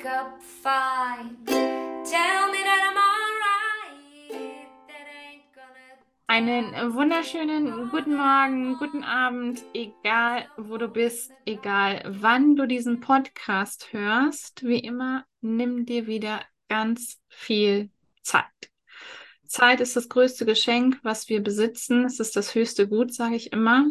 wake up fine. Tell me that I'm alright. That ain't gonna. Einen wunderschönen guten Morgen, guten Abend, egal wo du bist, egal wann du diesen Podcast hörst. Wie immer, nimm dir wieder ganz viel Zeit. Zeit ist das größte Geschenk, was wir besitzen. Es ist das höchste Gut, sage ich immer.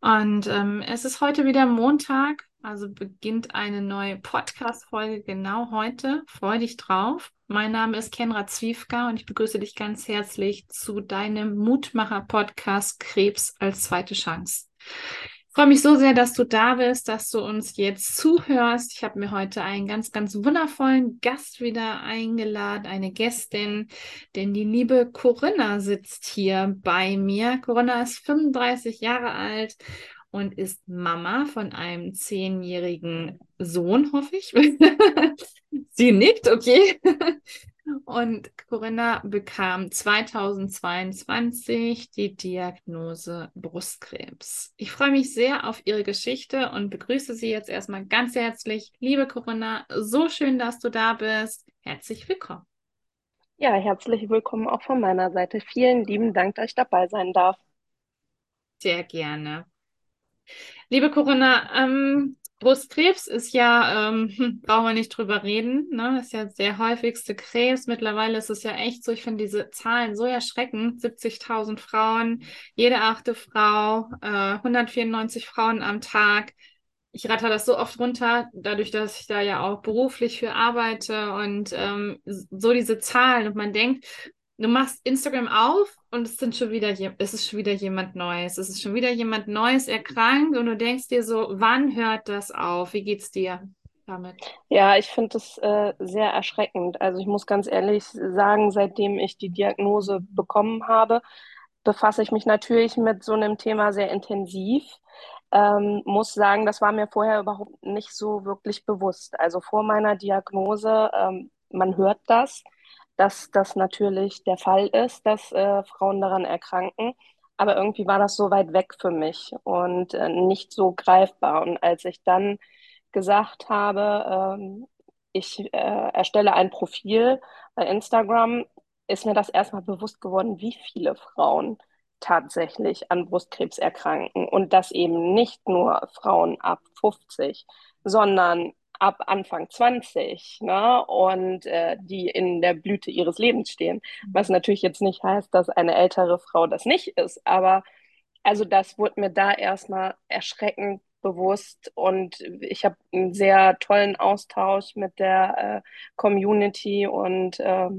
Und ähm, es ist heute wieder Montag, also beginnt eine neue Podcast-Folge genau heute. Freu dich drauf. Mein Name ist Kenra Zwiefka und ich begrüße dich ganz herzlich zu deinem Mutmacher-Podcast Krebs als zweite Chance. Ich freue mich so sehr, dass du da bist, dass du uns jetzt zuhörst. Ich habe mir heute einen ganz, ganz wundervollen Gast wieder eingeladen, eine Gästin, denn die liebe Corinna sitzt hier bei mir. Corinna ist 35 Jahre alt und ist Mama von einem zehnjährigen Sohn, hoffe ich. Sie nickt, okay. Und Corinna bekam 2022 die Diagnose Brustkrebs. Ich freue mich sehr auf ihre Geschichte und begrüße sie jetzt erstmal ganz herzlich. Liebe Corinna, so schön, dass du da bist. Herzlich willkommen. Ja, herzlich willkommen auch von meiner Seite. Vielen lieben Dank, dass ich dabei sein darf. Sehr gerne. Liebe Corinna, ähm, Brustkrebs ist ja, ähm, hm, brauchen wir nicht drüber reden, ne? Ist ja der häufigste Krebs. Mittlerweile ist es ja echt so, ich finde diese Zahlen so erschreckend. 70.000 Frauen, jede achte Frau, äh, 194 Frauen am Tag. Ich ratter das so oft runter, dadurch, dass ich da ja auch beruflich für arbeite und ähm, so diese Zahlen und man denkt, du machst Instagram auf und es sind schon wieder es ist schon wieder jemand Neues. Es ist schon wieder jemand Neues erkrankt und du denkst dir so, wann hört das auf? Wie geht's dir damit? Ja, ich finde es äh, sehr erschreckend. Also ich muss ganz ehrlich sagen, seitdem ich die Diagnose bekommen habe, befasse ich mich natürlich mit so einem Thema sehr intensiv. Ähm, muss sagen, das war mir vorher überhaupt nicht so wirklich bewusst. Also vor meiner Diagnose, ähm, man hört das dass das natürlich der Fall ist, dass äh, Frauen daran erkranken. Aber irgendwie war das so weit weg für mich und äh, nicht so greifbar. Und als ich dann gesagt habe, ähm, ich äh, erstelle ein Profil bei Instagram, ist mir das erstmal bewusst geworden, wie viele Frauen tatsächlich an Brustkrebs erkranken. Und das eben nicht nur Frauen ab 50, sondern ab Anfang 20 ne, und äh, die in der Blüte ihres Lebens stehen. Was natürlich jetzt nicht heißt, dass eine ältere Frau das nicht ist, aber also das wurde mir da erstmal erschreckend bewusst und ich habe einen sehr tollen Austausch mit der äh, Community und äh,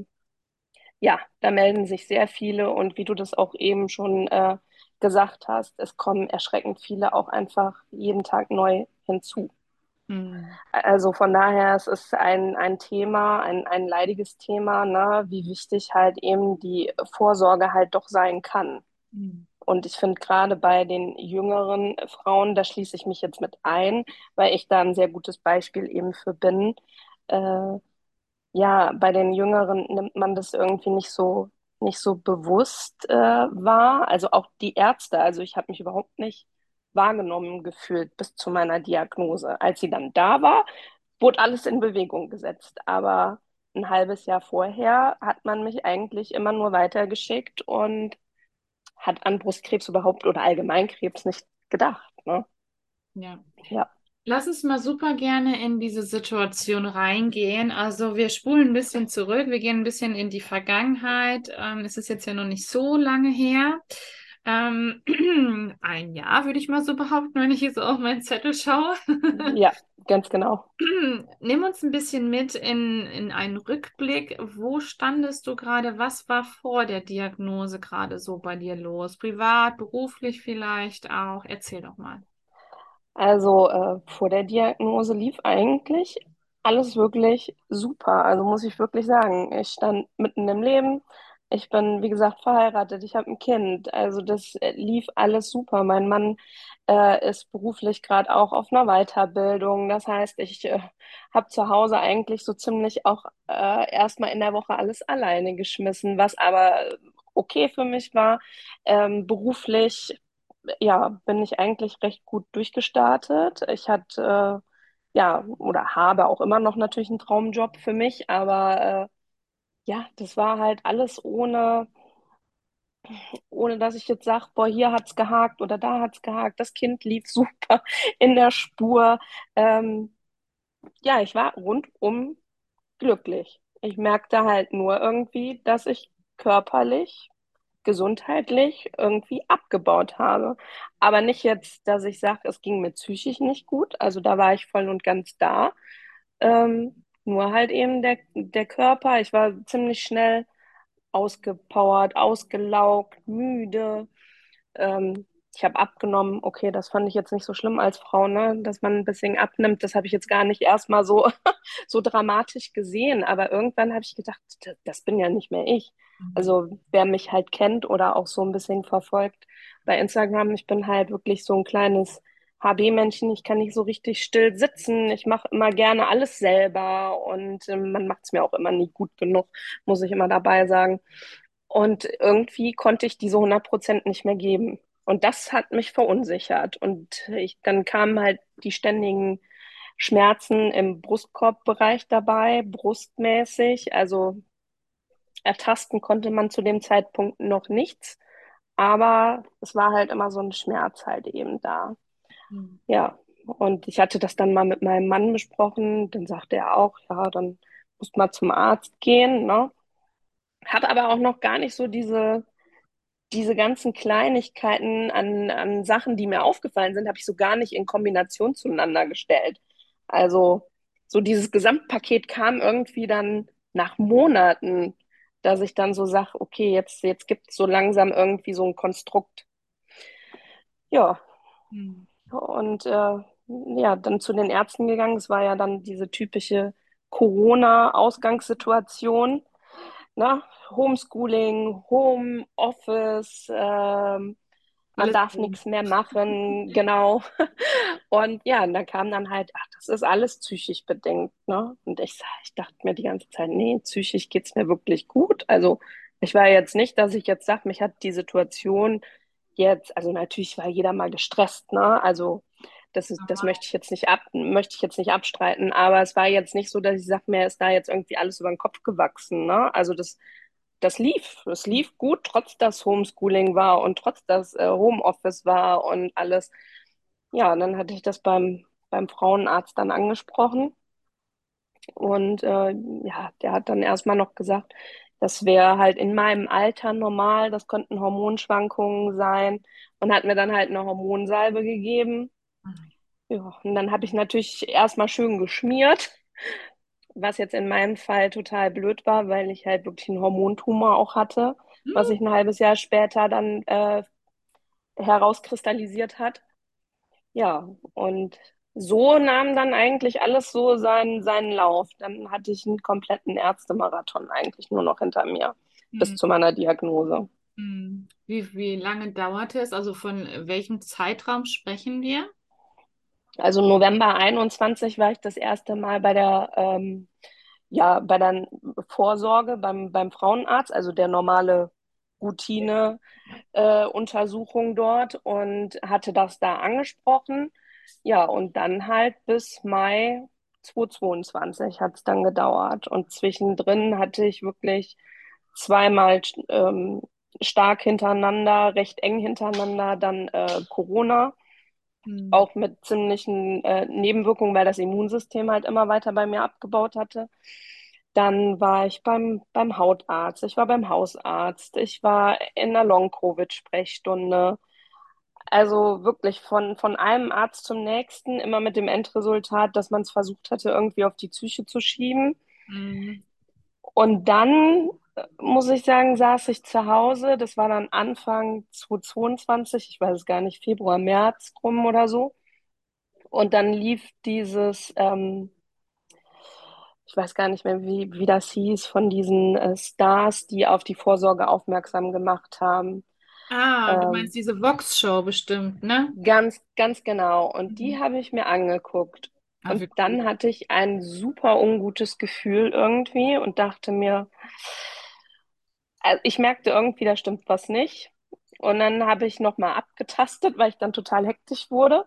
ja, da melden sich sehr viele und wie du das auch eben schon äh, gesagt hast, es kommen erschreckend viele auch einfach jeden Tag neu hinzu. Mhm. Also von daher, es ist ein, ein Thema, ein, ein leidiges Thema, ne, wie wichtig halt eben die Vorsorge halt doch sein kann. Mhm. Und ich finde gerade bei den jüngeren Frauen, da schließe ich mich jetzt mit ein, weil ich da ein sehr gutes Beispiel eben für bin. Äh, ja, bei den Jüngeren nimmt man das irgendwie nicht so, nicht so bewusst äh, wahr. Also auch die Ärzte, also ich habe mich überhaupt nicht wahrgenommen gefühlt bis zu meiner Diagnose. Als sie dann da war, wurde alles in Bewegung gesetzt. Aber ein halbes Jahr vorher hat man mich eigentlich immer nur weitergeschickt und hat an Brustkrebs überhaupt oder Allgemeinkrebs nicht gedacht. Ne? Ja. ja. Lass uns mal super gerne in diese Situation reingehen. Also wir spulen ein bisschen zurück, wir gehen ein bisschen in die Vergangenheit. Ähm, es ist jetzt ja noch nicht so lange her. Ähm, ein Jahr, würde ich mal so behaupten, wenn ich jetzt auf meinen Zettel schaue. ja, ganz genau. Nimm uns ein bisschen mit in, in einen Rückblick. Wo standest du gerade? Was war vor der Diagnose gerade so bei dir los? Privat, beruflich vielleicht auch? Erzähl doch mal. Also äh, vor der Diagnose lief eigentlich alles wirklich super. Also muss ich wirklich sagen, ich stand mitten im Leben ich bin, wie gesagt, verheiratet, ich habe ein Kind. Also das äh, lief alles super. Mein Mann äh, ist beruflich gerade auch auf einer Weiterbildung. Das heißt, ich äh, habe zu Hause eigentlich so ziemlich auch äh, erstmal in der Woche alles alleine geschmissen, was aber okay für mich war. Ähm, beruflich, ja, bin ich eigentlich recht gut durchgestartet. Ich hatte äh, ja, oder habe auch immer noch natürlich einen Traumjob für mich, aber äh, ja, das war halt alles ohne, ohne dass ich jetzt sage, boah, hier hat's gehakt oder da hat's gehakt, das Kind lief super in der Spur. Ähm, ja, ich war rundum glücklich. Ich merkte halt nur irgendwie, dass ich körperlich, gesundheitlich irgendwie abgebaut habe. Aber nicht jetzt, dass ich sage, es ging mir psychisch nicht gut. Also da war ich voll und ganz da. Ähm, nur halt eben der, der Körper. Ich war ziemlich schnell ausgepowert, ausgelaugt, müde. Ähm, ich habe abgenommen. Okay, das fand ich jetzt nicht so schlimm als Frau, ne? Dass man ein bisschen abnimmt. Das habe ich jetzt gar nicht erstmal so, so dramatisch gesehen. Aber irgendwann habe ich gedacht, das, das bin ja nicht mehr ich. Also wer mich halt kennt oder auch so ein bisschen verfolgt bei Instagram, ich bin halt wirklich so ein kleines HB-Männchen. Ich kann nicht so richtig still sitzen. Ich mache immer gerne alles selber und ähm, man macht es mir auch immer nie gut genug, muss ich immer dabei sagen. Und irgendwie konnte ich diese 100 Prozent nicht mehr geben. Und das hat mich verunsichert. Und ich, dann kamen halt die ständigen Schmerzen im Brustkorbbereich dabei, brustmäßig. Also ertasten konnte man zu dem Zeitpunkt noch nichts. Aber es war halt immer so ein Schmerz halt eben da. Mhm. Ja, und ich hatte das dann mal mit meinem Mann besprochen. Dann sagte er auch, ja, dann musst mal zum Arzt gehen, ne? Habe aber auch noch gar nicht so diese, diese ganzen Kleinigkeiten an, an Sachen, die mir aufgefallen sind, habe ich so gar nicht in Kombination zueinander gestellt. Also so dieses Gesamtpaket kam irgendwie dann nach Monaten, dass ich dann so sage, okay, jetzt, jetzt gibt es so langsam irgendwie so ein Konstrukt. Ja, Mhm. Und äh, ja, dann zu den Ärzten gegangen. Es war ja dann diese typische Corona-Ausgangssituation, ne? Homeschooling, Homeoffice, ähm, man darf nichts mehr machen, genau. Und ja, und da kam dann halt, ach, das ist alles psychisch bedingt, ne? Und ich, ich dachte mir die ganze Zeit, nee, psychisch geht's mir wirklich gut. Also ich war jetzt nicht, dass ich jetzt sage, mich hat die Situation jetzt, also natürlich war jeder mal gestresst, ne? Also das ist, das möchte ich jetzt nicht ab, möchte ich jetzt nicht abstreiten, aber es war jetzt nicht so, dass ich sage, mir ist da jetzt irgendwie alles über den Kopf gewachsen, ne? Also das das lief. Es lief gut, trotz dass Homeschooling war und trotz dass äh, Homeoffice war und alles. Ja, und dann hatte ich das beim, beim Frauenarzt dann angesprochen. Und äh, ja, der hat dann erstmal noch gesagt, das wäre halt in meinem Alter normal, das könnten Hormonschwankungen sein und hat mir dann halt eine Hormonsalbe gegeben. Ja, und dann habe ich natürlich erstmal schön geschmiert, was jetzt in meinem Fall total blöd war, weil ich halt wirklich einen Hormontumor auch hatte, was sich ein halbes Jahr später dann äh, herauskristallisiert hat. Ja, und so nahm dann eigentlich alles so seinen, seinen Lauf. Dann hatte ich einen kompletten Ärztemarathon eigentlich nur noch hinter mir, bis Mhm. zu meiner Diagnose. Mhm. Wie, wie lange dauerte es? Also von welchem Zeitraum sprechen wir? Also November 21 war ich das erste Mal bei der, ähm, ja, bei der Vorsorge beim, beim Frauenarzt, also der normale Routine, äh, Untersuchung dort und hatte das da angesprochen. Ja, und dann halt bis Mai 2022 hat es dann gedauert. Und zwischendrin hatte ich wirklich zweimal ähm, stark hintereinander, recht eng hintereinander, dann äh, Corona Mhm. auch mit ziemlichen äh, Nebenwirkungen, weil das Immunsystem halt immer weiter bei mir abgebaut hatte. Dann war ich beim, beim Hautarzt, ich war beim Hausarzt, ich war in der Long-Covid-Sprechstunde. Also wirklich von, von einem Arzt zum nächsten, immer mit dem Endresultat, dass man es versucht hatte, irgendwie auf die Psyche zu schieben. Mhm. Und dann, äh, muss ich sagen, saß ich zu Hause. Das war dann Anfang 2022, ich weiß es gar nicht, Februar, März rum oder so. Und dann lief dieses, ähm, ich weiß gar nicht mehr, wie, wie das hieß, von diesen äh, Stars, die auf die Vorsorge aufmerksam gemacht haben. Ah, du meinst Ähm, diese Vox-Show bestimmt, ne? ganz, ganz genau. Und die Mhm. habe ich mir angeguckt. Ah, Und wie cool. dann hatte ich ein super ungutes Gefühl irgendwie und dachte mir, also ich merkte irgendwie, da stimmt was nicht. Und dann habe ich nochmal abgetastet, weil ich dann total hektisch wurde.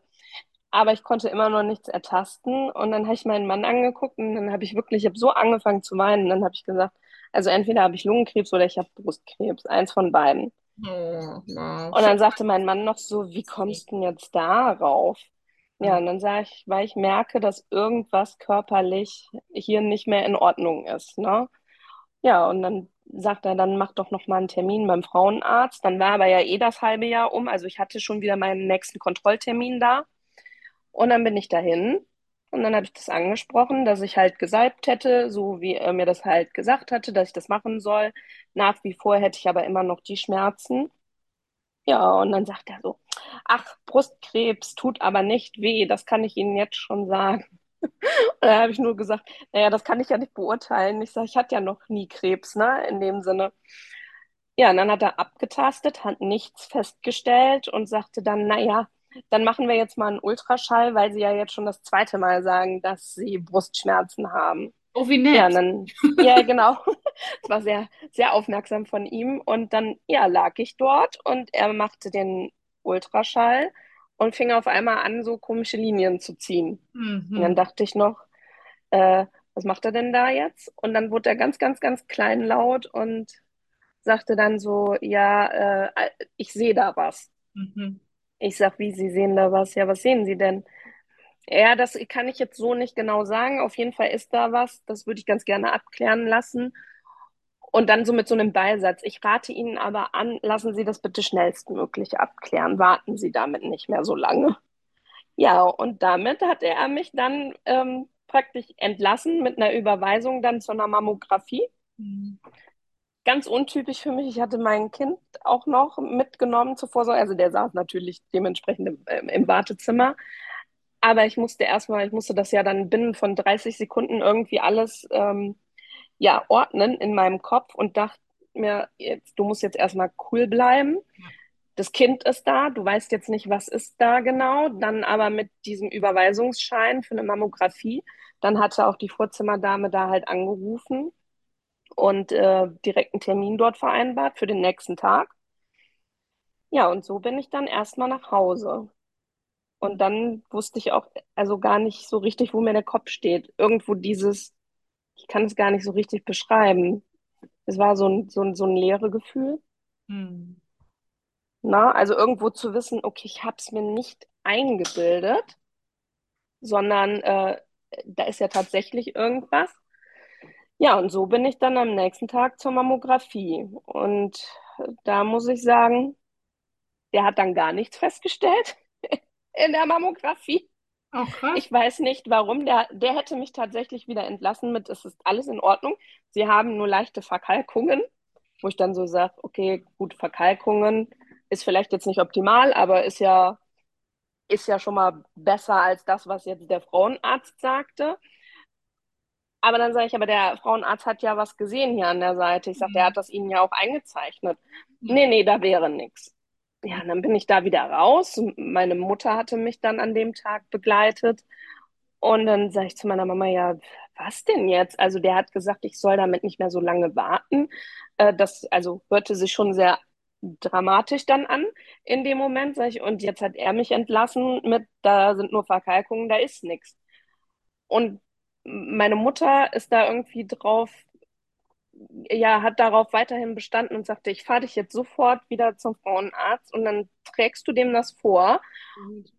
aber ich konnte immer noch nichts ertasten. Und dann habe ich meinen Mann angeguckt und dann habe ich wirklich, ich habe so angefangen zu weinen. Dann habe ich gesagt, also entweder habe ich Lungenkrebs oder ich habe Brustkrebs, eins von beiden. Oh. Und dann sagte mein Mann noch so, wie kommst du denn jetzt darauf? Ja, und dann sage ich, weil ich merke, dass irgendwas körperlich hier nicht mehr in Ordnung ist, ne? Ja, und dann sagt er, dann mach doch noch mal einen Termin beim Frauenarzt. Dann war aber ja eh das halbe Jahr um, also ich hatte schon wieder meinen nächsten Kontrolltermin da. Und dann bin ich dahin und dann habe ich das angesprochen, dass ich halt gesalbt hätte, so wie er mir das halt gesagt hatte, dass ich das machen soll. Nach wie vor hätte ich aber immer noch die Schmerzen. Ja, und dann sagt er so, ach, Brustkrebs tut aber nicht weh, das kann ich Ihnen jetzt schon sagen. Und da habe ich nur gesagt, naja, das kann ich ja nicht beurteilen. Ich sage, ich hatte ja noch nie Krebs, ne, in dem Sinne. Ja, und dann hat er abgetastet, hat nichts festgestellt und sagte dann, naja, dann machen wir jetzt mal einen Ultraschall, weil Sie ja jetzt schon das zweite Mal sagen, dass Sie Brustschmerzen haben. Oh, wie nett. Ja, dann, ja, genau. Es war sehr, sehr aufmerksam von ihm. Und dann, ja, lag ich dort und er machte den Ultraschall und fing auf einmal an, so komische Linien zu ziehen. Und dann Mhm. dachte ich noch, äh, was macht er denn da jetzt? Und dann wurde er ganz, ganz, ganz kleinlaut und sagte dann so, ja, äh, ich sehe da was. Mhm. Ich sag, wie, Sie sehen da was? Ja, was sehen Sie denn? Ja, das kann ich jetzt so nicht genau sagen. Auf jeden Fall ist da was. Das würde ich ganz gerne abklären lassen. Und dann so mit so einem Beisatz. Ich rate Ihnen aber an, lassen Sie das bitte schnellstmöglich abklären. Warten Sie damit nicht mehr so lange. Ja, und damit hat er mich dann ähm, praktisch entlassen mit einer Überweisung dann zu einer Mammographie. Mhm. Ganz untypisch für mich. Ich hatte mein Kind auch noch mitgenommen zur Vorsorge. Also der saß natürlich dementsprechend im, ähm, im Wartezimmer. Aber ich musste erstmal, ich musste das ja dann binnen von 30 Sekunden irgendwie alles ähm, ja, ordnen in meinem Kopf und dachte mir, jetzt, du musst jetzt erstmal cool bleiben. Das Kind ist da, du weißt jetzt nicht, was ist da genau. Dann aber mit diesem Überweisungsschein für eine Mammographie, dann hatte auch die Vorzimmerdame da halt angerufen und äh, direkt einen Termin dort vereinbart für den nächsten Tag. Ja, und so bin ich dann erstmal nach Hause. Und dann wusste ich auch also gar nicht so richtig, wo mir der Kopf steht. Irgendwo dieses, ich kann es gar nicht so richtig beschreiben. Es war so ein, so ein, so ein leere Gefühl. Mhm. Na, also irgendwo zu wissen, okay, ich habe es mir nicht eingebildet, sondern äh, da ist ja tatsächlich irgendwas. Ja, und so bin ich dann am nächsten Tag zur Mammographie. Und da muss ich sagen, der hat dann gar nichts festgestellt in der Mammographie. Oh, krass. Ich weiß nicht warum. Der, der hätte mich tatsächlich wieder entlassen mit, es ist alles in Ordnung. Sie haben nur leichte Verkalkungen, wo ich dann so sage, okay, gut, Verkalkungen ist vielleicht jetzt nicht optimal, aber ist ja, ist ja schon mal besser als das, was jetzt der Frauenarzt sagte. Aber dann sage ich, aber der Frauenarzt hat ja was gesehen hier an der Seite. Ich sage, der hat das Ihnen ja auch eingezeichnet. Nee, nee, da wäre nichts. Ja, dann bin ich da wieder raus. Meine Mutter hatte mich dann an dem Tag begleitet. Und dann sage ich zu meiner Mama, ja, was denn jetzt? Also der hat gesagt, ich soll damit nicht mehr so lange warten. Äh, das also hörte sich schon sehr dramatisch dann an in dem Moment, sag ich. Und jetzt hat er mich entlassen mit, da sind nur Verkalkungen, da ist nichts. Und meine Mutter ist da irgendwie drauf, ja, hat darauf weiterhin bestanden und sagte, ich fahre dich jetzt sofort wieder zum Frauenarzt und dann trägst du dem das vor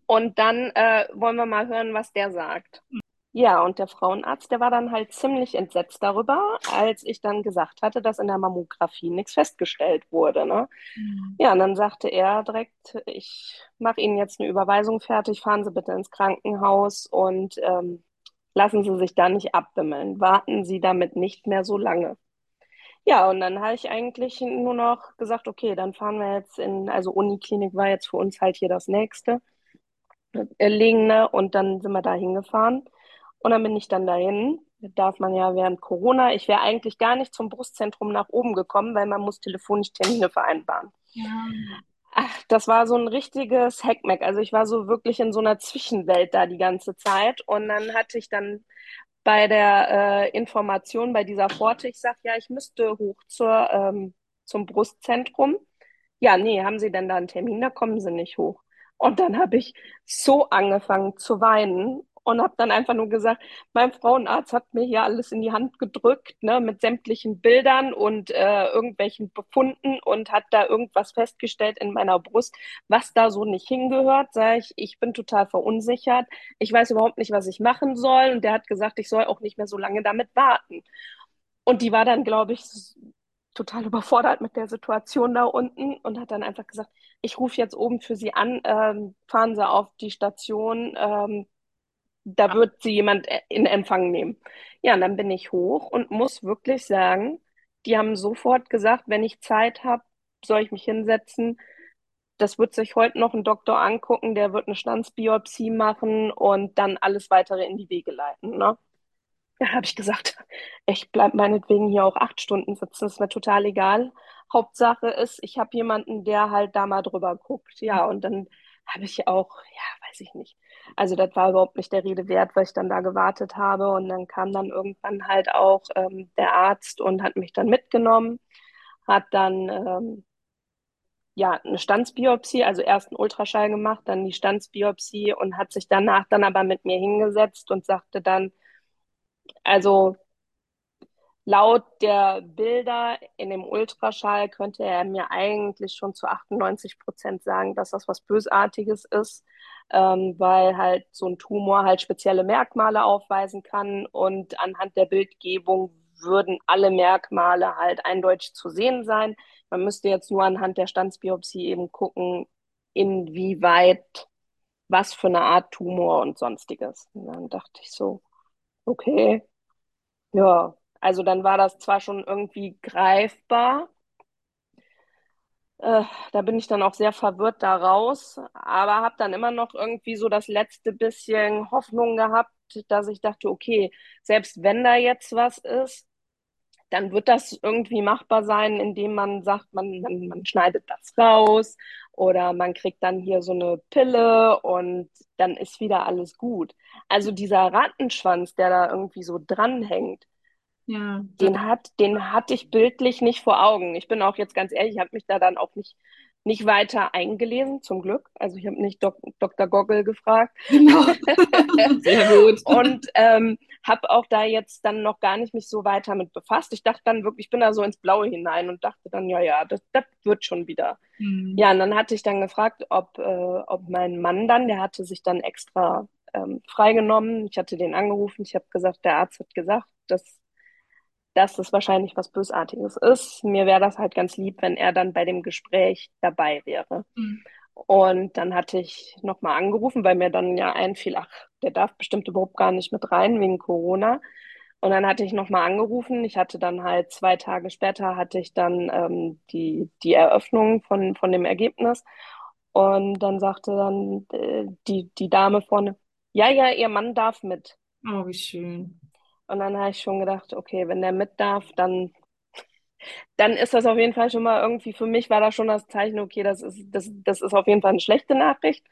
und dann äh, wollen wir mal hören, was der sagt. Ja, und der Frauenarzt, der war dann halt ziemlich entsetzt darüber, als ich dann gesagt hatte, dass in der Mammographie nichts festgestellt wurde. Ne? Mhm. Ja, und dann sagte er direkt, ich mache Ihnen jetzt eine Überweisung fertig, fahren Sie bitte ins Krankenhaus und ähm, lassen Sie sich da nicht abwimmeln. Warten Sie damit nicht mehr so lange. Ja, und dann habe ich eigentlich nur noch gesagt, okay, dann fahren wir jetzt in, also Uniklinik war jetzt für uns halt hier das nächste äh, Liegende und dann sind wir da hingefahren. Und dann bin ich dann dahin. Darf man ja während Corona. Ich wäre eigentlich gar nicht zum Brustzentrum nach oben gekommen, weil man muss telefonisch Termine vereinbaren. Ja. Ach, das war so ein richtiges Hackmack. Also ich war so wirklich in so einer Zwischenwelt da die ganze Zeit. Und dann hatte ich dann bei der äh, Information bei dieser Pforte, ich sage, ja, ich müsste hoch zur, ähm, zum Brustzentrum. Ja, nee, haben Sie denn da einen Termin? Da kommen Sie nicht hoch. Und dann habe ich so angefangen zu weinen und habe dann einfach nur gesagt, mein Frauenarzt hat mir hier alles in die Hand gedrückt, ne, mit sämtlichen Bildern und äh, irgendwelchen Befunden und hat da irgendwas festgestellt in meiner Brust, was da so nicht hingehört. Sag ich, ich bin total verunsichert. Ich weiß überhaupt nicht, was ich machen soll. Und der hat gesagt, ich soll auch nicht mehr so lange damit warten. Und die war dann, glaube ich, total überfordert mit der Situation da unten und hat dann einfach gesagt, ich rufe jetzt oben für Sie an, ähm, fahren Sie auf die Station, ähm, da wird Sie jemand in Empfang nehmen. Ja, und dann bin ich hoch und muss wirklich sagen, die haben sofort gesagt, wenn ich Zeit habe, soll ich mich hinsetzen. Das wird sich heute noch ein Doktor angucken, der wird eine Stanzbiopsie machen und dann alles weitere in die Wege leiten. Ne? Ja, habe ich gesagt, ich bleibe meinetwegen hier auch acht Stunden sitzen, ist mir total egal. Hauptsache ist, ich habe jemanden, der halt da mal drüber guckt. Ja, und dann habe ich auch, ja, weiß ich nicht. Also das war überhaupt nicht der Rede wert, weil ich dann da gewartet habe. Und dann kam dann irgendwann halt auch ähm, der Arzt und hat mich dann mitgenommen, hat dann ähm, ja eine Stanzbiopsie, also erst einen Ultraschall gemacht, dann die Stanzbiopsie und hat sich danach dann aber mit mir hingesetzt und sagte dann, also laut der Bilder in dem Ultraschall könnte er mir eigentlich schon zu 98 Prozent sagen, dass das was Bösartiges ist, ähm, weil halt so ein Tumor halt spezielle Merkmale aufweisen kann und anhand der Bildgebung würden alle Merkmale halt eindeutig zu sehen sein. Man müsste jetzt nur anhand der Standsbiopsie eben gucken, inwieweit was für eine Art Tumor und sonstiges. Und dann dachte ich so, okay, ja, also dann war das zwar schon irgendwie greifbar, äh, da bin ich dann auch sehr verwirrt daraus, aber habe dann immer noch irgendwie so das letzte bisschen Hoffnung gehabt, dass ich dachte, okay, selbst wenn da jetzt was ist, dann wird das irgendwie machbar sein, indem man sagt, man, man, man schneidet das raus oder man kriegt dann hier so eine Pille und dann ist wieder alles gut. Also dieser Rattenschwanz, der da irgendwie so dranhängt, Ja, den hat, den hatte ich bildlich nicht vor Augen. Ich bin auch jetzt ganz ehrlich, ich habe mich da dann auch nicht, nicht weiter eingelesen, zum Glück. Also ich habe nicht Dok Dr. Goggle gefragt. genau. Sehr gut. Und ähm, habe auch da jetzt dann noch gar nicht mich so weiter mit befasst. Ich dachte dann wirklich, ich bin da so ins Blaue hinein und dachte dann, ja, ja, das, das wird schon wieder. Hm. Ja, und dann hatte ich dann gefragt, ob, äh, ob mein Mann dann, der hatte sich dann extra ähm, freigenommen. Ich hatte den angerufen, ich habe gesagt, der Arzt hat gesagt, dass, dass das wahrscheinlich was Bösartiges ist. Mir wäre das halt ganz lieb, wenn er dann bei dem Gespräch dabei wäre. Hm. Und dann hatte ich nochmal angerufen, weil mir dann ja einfiel, ach, der darf bestimmt überhaupt gar nicht mit rein wegen Corona. Und dann hatte ich nochmal angerufen. Ich hatte dann halt zwei Tage später hatte ich dann ähm, die, die Eröffnung von, von dem Ergebnis. Und dann sagte dann äh, die, die Dame vorne, ja, ja, ihr Mann darf mit. Oh, wie schön. Und dann habe ich schon gedacht, okay, wenn der mit darf, dann, dann ist das auf jeden Fall schon mal irgendwie, für mich war das schon das Zeichen, okay, das ist, das, das ist auf jeden Fall eine schlechte Nachricht.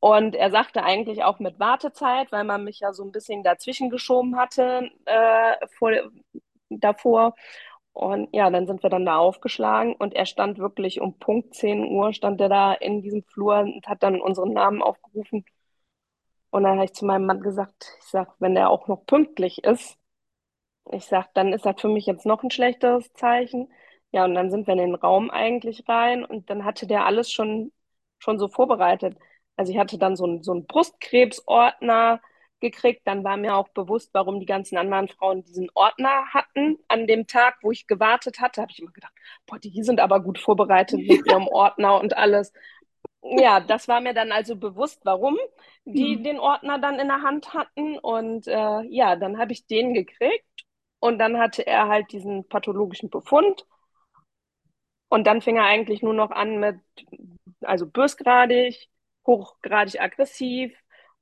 Und er sagte eigentlich auch mit Wartezeit, weil man mich ja so ein bisschen dazwischen geschoben hatte äh, vor, davor. Und ja, dann sind wir dann da aufgeschlagen und er stand wirklich um Punkt 10 Uhr, stand er da in diesem Flur und hat dann unseren Namen aufgerufen. Und dann habe ich zu meinem Mann gesagt, ich sag, wenn der auch noch pünktlich ist, ich sag, dann ist das für mich jetzt noch ein schlechteres Zeichen. Ja, und dann sind wir in den Raum eigentlich rein und dann hatte der alles schon, schon so vorbereitet. Also ich hatte dann so einen, so einen Brustkrebsordner gekriegt. Dann war mir auch bewusst, warum die ganzen anderen Frauen diesen Ordner hatten an dem Tag, wo ich gewartet hatte. Habe ich immer gedacht, boah, die sind aber gut vorbereitet mit ihrem Ordner und alles. Ja, das war mir dann also bewusst, warum die Hm. den Ordner dann in der Hand hatten. Und äh, ja, dann habe ich den gekriegt und dann hatte er halt diesen pathologischen Befund. Und dann fing er eigentlich nur noch an mit, also bösgradig, hochgradig aggressiv,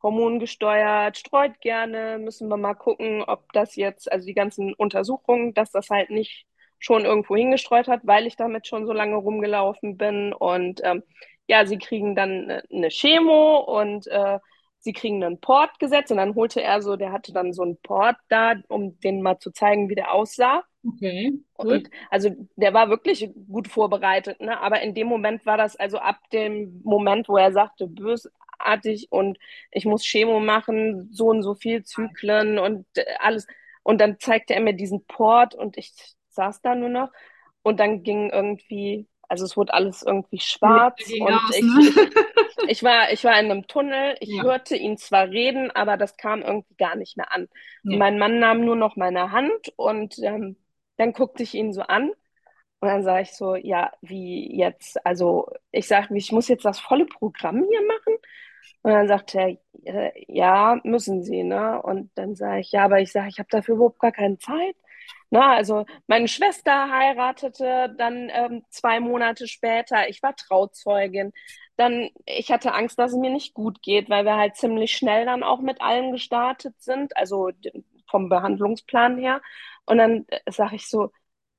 hormongesteuert, streut gerne, müssen wir mal gucken, ob das jetzt, also die ganzen Untersuchungen, dass das halt nicht schon irgendwo hingestreut hat, weil ich damit schon so lange rumgelaufen bin. Und ähm, ja, sie kriegen dann eine, eine Chemo und äh, sie kriegen einen Port gesetzt und dann holte er so, der hatte dann so einen Port da, um denen mal zu zeigen, wie der aussah. Okay, gut. Und also der war wirklich gut vorbereitet, ne? Aber in dem Moment war das, also ab dem Moment, wo er sagte, bösartig und ich muss Chemo machen, so und so viel Zyklen und äh, alles. Und dann zeigte er mir diesen Port und ich saß da nur noch. Und dann ging irgendwie, also es wurde alles irgendwie schwarz Ging und aus, ich, ne? ich, ich war, ich war in einem Tunnel, ich Ja. hörte ihn zwar reden, aber das kam irgendwie gar nicht mehr an. Ja. mein Mann nahm nur noch meine Hand und ähm, dann guckte ich ihn so an und dann sage ich so, ja, wie jetzt? Also ich sage, ich muss jetzt das volle Programm hier machen. Und dann sagt er, äh, ja, müssen Sie, ne? Und dann sage ich, ja, aber ich sage, ich habe dafür überhaupt gar keine Zeit. Na, also meine Schwester heiratete dann ähm, zwei Monate später. Ich war Trauzeugin. Dann, ich hatte Angst, dass es mir nicht gut geht, weil wir halt ziemlich schnell dann auch mit allem gestartet sind, also vom Behandlungsplan her. Und dann äh, sage ich so,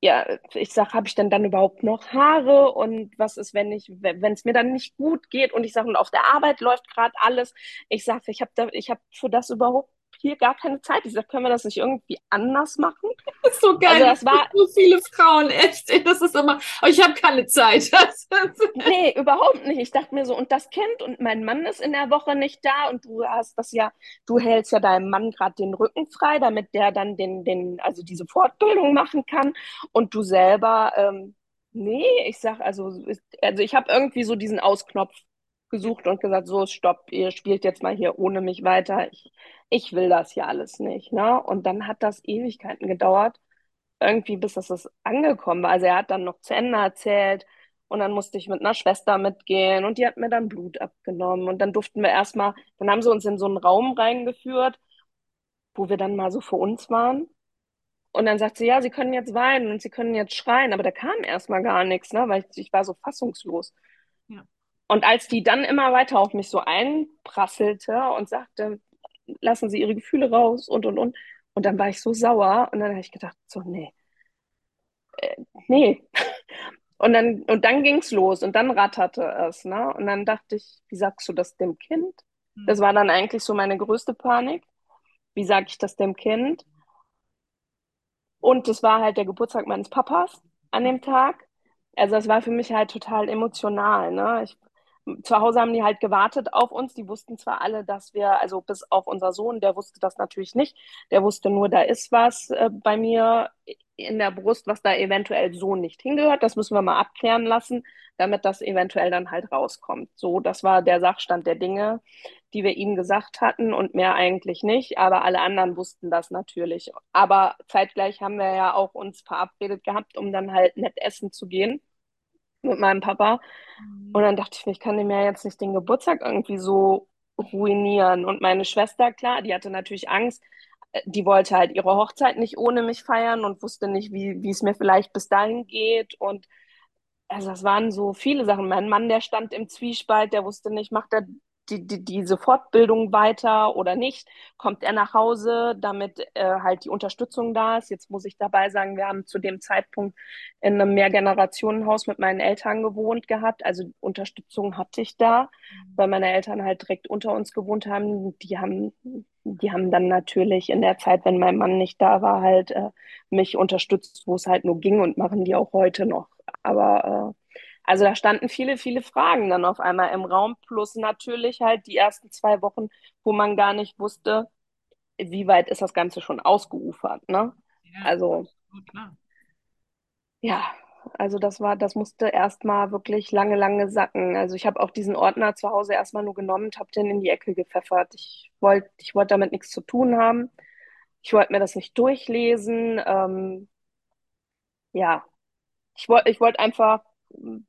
ja, ich sage, habe ich denn dann überhaupt noch Haare? Und was ist, wenn ich, wenn es mir dann nicht gut geht? Und ich sage, und auf der Arbeit läuft gerade alles. Ich sage, ich habe da, ich habe für das überhaupt hier gar keine Zeit. Ich sage, können wir das nicht irgendwie anders machen? Das ist so geil. Also das war, so viele Frauen, echt. Das ist immer, ich habe keine Zeit. Nee, überhaupt nicht. Ich dachte mir so, und das Kind und mein Mann ist in der Woche nicht da und du hast das ja, du hältst ja deinem Mann gerade den Rücken frei, damit der dann den, den, also diese Fortbildung machen kann und du selber, ähm, nee, ich sag, also, also ich habe irgendwie so diesen Ausknopf gesucht und gesagt, so, stopp, ihr spielt jetzt mal hier ohne mich weiter. Ich, ich will das hier alles nicht, ne? Und dann hat das Ewigkeiten gedauert irgendwie, bis das ist angekommen war. Also er hat dann noch zu Ende erzählt und dann musste ich mit einer Schwester mitgehen und die hat mir dann Blut abgenommen und dann durften wir erstmal, dann haben sie uns in so einen Raum reingeführt, wo wir dann mal so für uns waren. Und dann sagt sie, ja, sie können jetzt weinen und sie können jetzt schreien, aber da kam erstmal gar nichts, ne, weil ich, ich war so fassungslos. Und als die dann immer weiter auf mich so einprasselte und sagte, lassen Sie Ihre Gefühle raus und und und, und dann war ich so sauer und dann habe ich gedacht, so, nee, nee. Und dann, und dann ging's los und dann ratterte es, ne? Und dann dachte ich, wie sagst du das dem Kind? Das war dann eigentlich so meine größte Panik. Wie sage ich das dem Kind? Und es war halt der Geburtstag meines Papas an dem Tag. Also es war für mich halt total emotional, ne? Ich, zu Hause haben die halt gewartet auf uns. Die wussten zwar alle, dass wir, also bis auf unser Sohn, der wusste das natürlich nicht. Der wusste nur, da ist was äh, bei mir in der Brust, was da eventuell so nicht hingehört. Das müssen wir mal abklären lassen, damit das eventuell dann halt rauskommt. So, das war der Sachstand der Dinge, die wir ihm gesagt hatten und mehr eigentlich nicht. Aber alle anderen wussten das natürlich. Aber zeitgleich haben wir ja auch uns verabredet gehabt, um dann halt nett essen zu gehen mit meinem Papa. Und dann dachte ich mir, ich kann dem ja jetzt nicht den Geburtstag irgendwie so ruinieren. Und meine Schwester, klar, die hatte natürlich Angst. Äh, Die wollte halt ihre Hochzeit nicht ohne mich feiern und wusste nicht, wie, wie es mir vielleicht bis dahin geht. Und also das waren so viele Sachen. Mein Mann, der stand im Zwiespalt, der wusste nicht, macht er die, die, diese Fortbildung weiter oder nicht? Kommt er nach Hause, damit äh, halt die Unterstützung da ist? Jetzt muss ich dabei sagen, wir haben zu dem Zeitpunkt in einem Mehrgenerationenhaus mit meinen Eltern gewohnt gehabt. Also Unterstützung hatte ich da, weil meine Eltern halt direkt unter uns gewohnt haben. Die haben, die haben dann natürlich in der Zeit, wenn mein Mann nicht da war, halt äh, mich unterstützt, wo es halt nur ging und machen die auch heute noch. Aber äh, also da standen viele, viele Fragen dann auf einmal im Raum, plus natürlich halt die ersten zwei Wochen, wo man gar nicht wusste, wie weit ist das Ganze schon ausgeufert, ne? Ja, Also ja, also das war, das musste erstmal wirklich lange, lange sacken. Also ich habe auch diesen Ordner zu Hause erstmal nur genommen und habe den in die Ecke gepfeffert. Ich wollte, ich wollte damit nichts zu tun haben. Ich wollte mir das nicht durchlesen. Ähm, ja, ich wollte, ich wollte einfach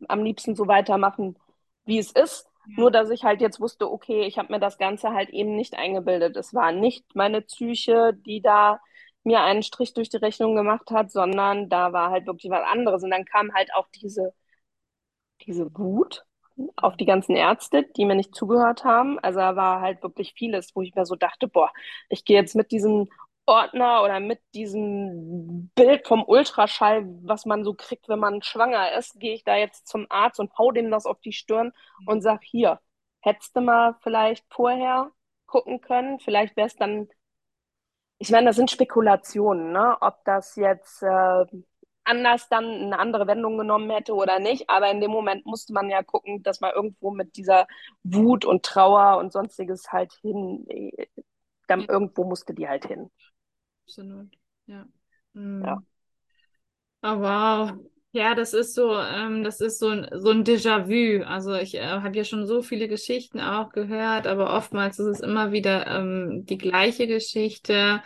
am liebsten so weitermachen, wie es ist. Nur, Ja. dass ich halt jetzt wusste, okay, ich habe mir das Ganze halt eben nicht eingebildet. Es war nicht meine Psyche, die da mir einen Strich durch die Rechnung gemacht hat, sondern da war halt wirklich was anderes. Und dann kam halt auch diese, diese Wut auf die ganzen Ärzte, die mir nicht zugehört haben. Also da war halt wirklich vieles, wo ich mir so dachte, boah, ich gehe jetzt mit diesem Ordner oder mit diesem Bild vom Ultraschall, was man so kriegt, wenn man schwanger ist, gehe ich da jetzt zum Arzt und hau dem das auf die Stirn und sag, hier, hättest du mal vielleicht vorher gucken können, vielleicht wäre es dann ich meine, das sind Spekulationen, ne? Ob das jetzt äh, anders dann eine andere Wendung genommen hätte oder nicht. Aber in dem Moment musste man ja gucken, dass man irgendwo mit dieser Wut und Trauer und sonstiges halt hin, äh, dann Ja. irgendwo musste die halt hin. Absolut. Ja. Mm. Ja. Oh, wow. Ja, das ist so, ähm, das ist so ein, so ein Déjà-vu. Also ich äh, habe ja schon so viele Geschichten auch gehört, aber oftmals ist es immer wieder ähm, die gleiche Geschichte.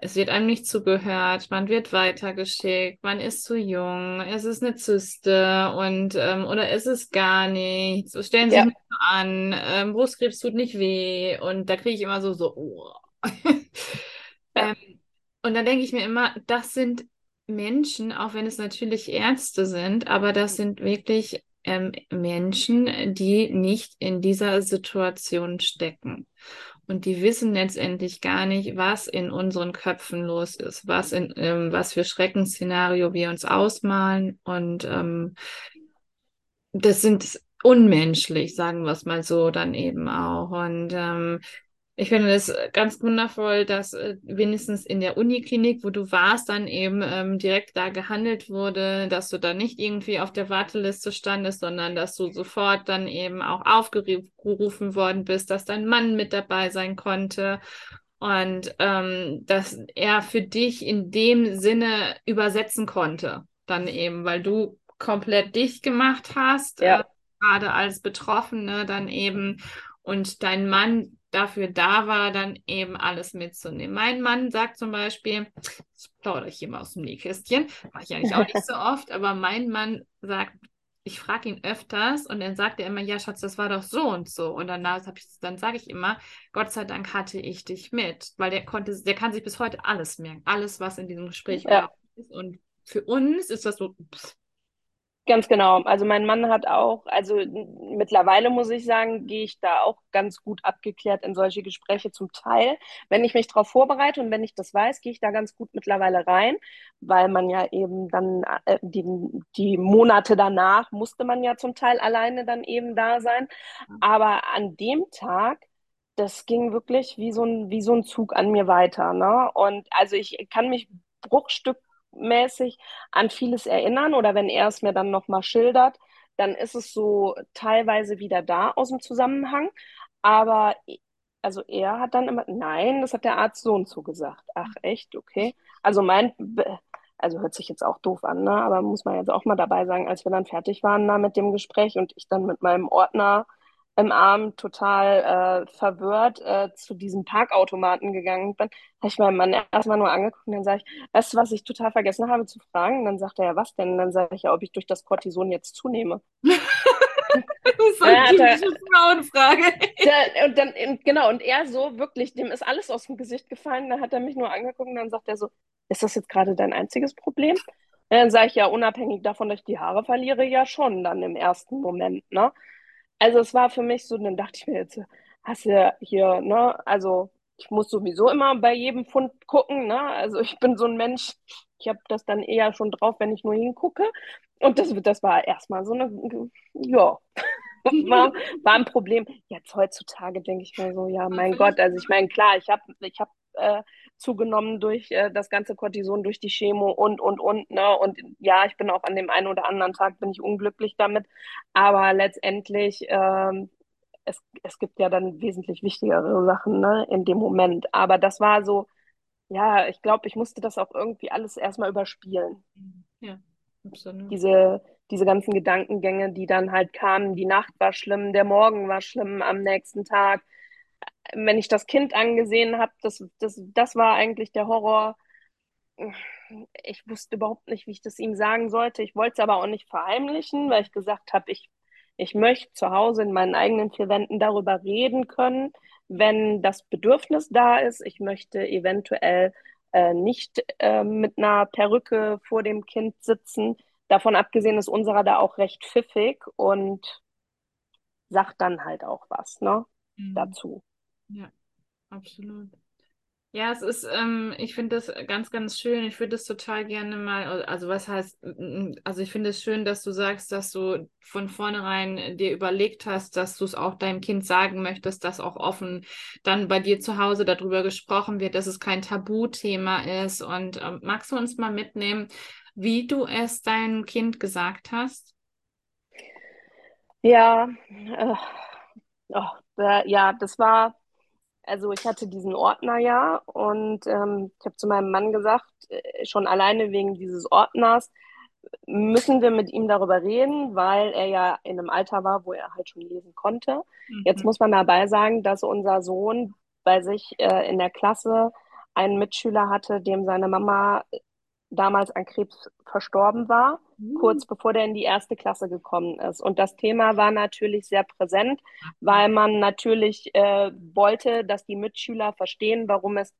Es wird einem nicht zugehört, man wird weitergeschickt, man ist zu jung, es ist eine Zyste und ähm, oder es ist gar nichts. So Stellen Sie Ja. so an, ähm, Brustkrebs tut nicht weh und da kriege ich immer so so. Oh. Ähm, und dann denke ich mir immer, das sind Menschen, auch wenn es natürlich Ärzte sind, aber das sind wirklich ähm, Menschen, die nicht in dieser Situation stecken. Und die wissen letztendlich gar nicht, was in unseren Köpfen los ist, was in, ähm, was für Schreckensszenario wir uns ausmalen. Und ähm, das sind unmenschlich, sagen wir es mal so, dann eben auch. Und ähm, ich finde es ganz wundervoll, dass äh, wenigstens in der Uniklinik, wo du warst, dann eben ähm, direkt da gehandelt wurde, dass du da nicht irgendwie auf der Warteliste standest, sondern dass du sofort dann eben auch aufgerufen worden bist, dass dein Mann mit dabei sein konnte und ähm, dass er für dich in dem Sinne übersetzen konnte, dann eben, weil du komplett dicht gemacht hast, Ja. äh, gerade als Betroffene dann eben und dein Mann dafür da war, dann eben alles mitzunehmen. Mein Mann sagt zum Beispiel, das plaudere ich hier mal aus dem Nähkästchen, mache ich eigentlich auch nicht so oft, aber mein Mann sagt, ich frage ihn öfters und dann sagt er immer, ja, Schatz, das war doch so und so. Und dann, ich, dann sage ich immer, Gott sei Dank hatte ich dich mit, weil der konnte, der kann sich bis heute alles merken, alles, was in diesem Gespräch Ja. ist. Und für uns ist das so, pff, Ganz genau. Also mein Mann hat auch, also mittlerweile muss ich sagen, gehe ich da auch ganz gut abgeklärt in solche Gespräche zum Teil. Wenn ich mich darauf vorbereite und wenn ich das weiß, gehe ich da ganz gut mittlerweile rein, weil man ja eben dann äh, die, die Monate danach musste man ja zum Teil alleine dann eben da sein. Aber an dem Tag, das ging wirklich wie so ein, wie so ein Zug an mir weiter, ne? Und also ich kann mich bruchstückmäßig an vieles erinnern oder wenn er es mir dann nochmal schildert, dann ist es so teilweise wieder da aus dem Zusammenhang. Aber also er hat dann immer, nein, das hat der Arzt so und so gesagt. Ach echt, okay. Also mein, also hört sich jetzt auch doof an, ne? Aber muss man jetzt auch mal dabei sagen, als wir dann fertig waren da mit dem Gespräch und ich dann mit meinem Ordner im Arm total äh, verwirrt äh, zu diesem Parkautomaten gegangen bin, habe ich meinen Mann erstmal nur angeguckt und dann sage ich, weißt du, was ich total vergessen habe zu fragen? Und dann sagt er, ja, was denn? Und dann sage ich ja, ob ich durch das Cortison jetzt zunehme. das ist so eine typische Frauenfrage. Der, und dann, und genau, und er so, wirklich, dem ist alles aus dem Gesicht gefallen. Dann hat er mich nur angeguckt und dann sagt er so, ist das jetzt gerade dein einziges Problem? Und dann sage ich ja, unabhängig davon, dass ich die Haare verliere, ja schon dann im ersten Moment, ne? Also es war für mich so, dann dachte ich mir jetzt, hast du hier, ne, also ich muss sowieso immer bei jedem Fund gucken, ne? Also ich bin so ein Mensch, ich habe das dann eher schon drauf, wenn ich nur hingucke. Und das, das war erstmal so eine, ja, war, war ein Problem. Jetzt heutzutage denke ich mir so, ja, mein Gott, also ich meine, klar, ich habe ich hab, äh, zugenommen durch äh, das ganze Cortison, durch die Chemo und, und, und, ne? Und ja, ich bin auch an dem einen oder anderen Tag bin ich unglücklich damit. Aber letztendlich, ähm, es, es gibt ja dann wesentlich wichtigere Sachen, ne, in dem Moment. Aber das war so, ja, ich glaube, ich musste das auch irgendwie alles erstmal überspielen. Ja, absolut. Diese, diese ganzen Gedankengänge, die dann halt kamen, die Nacht war schlimm, der Morgen war schlimm am nächsten Tag. Wenn ich das Kind angesehen habe, das, das, das war eigentlich der Horror. Ich wusste überhaupt nicht, wie ich das ihm sagen sollte. Ich wollte es aber auch nicht verheimlichen, weil ich gesagt habe, ich, ich möchte zu Hause in meinen eigenen vier Wänden darüber reden können, wenn das Bedürfnis da ist. Ich möchte eventuell äh, nicht äh, mit einer Perücke vor dem Kind sitzen. Davon abgesehen ist unserer da auch recht pfiffig und sagt dann halt auch was, ne, Mhm. dazu. Ja, absolut. Ja, es ist, ähm, ich finde das ganz, ganz schön. Ich würde das total gerne mal, also was heißt, also ich finde es schön, dass du sagst, dass du von vornherein dir überlegt hast, dass du es auch deinem Kind sagen möchtest, dass auch offen dann bei dir zu Hause darüber gesprochen wird, dass es kein Tabuthema ist. Und ähm, magst du uns mal mitnehmen, wie du es deinem Kind gesagt hast? Ja, äh, oh, äh, ja, das war also ich hatte diesen Ordner ja und ähm, ich habe zu meinem Mann gesagt, äh, schon alleine wegen dieses Ordners müssen wir mit ihm darüber reden, weil er ja in einem Alter war, wo er halt schon lesen konnte. Mhm. Jetzt muss man dabei sagen, dass unser Sohn bei sich äh, in der Klasse einen Mitschüler hatte, dem seine Mama damals an Krebs verstorben war. Kurz bevor der in die erste Klasse gekommen ist. Und das Thema war natürlich sehr präsent, weil man natürlich äh, wollte, dass die Mitschüler verstehen, warum es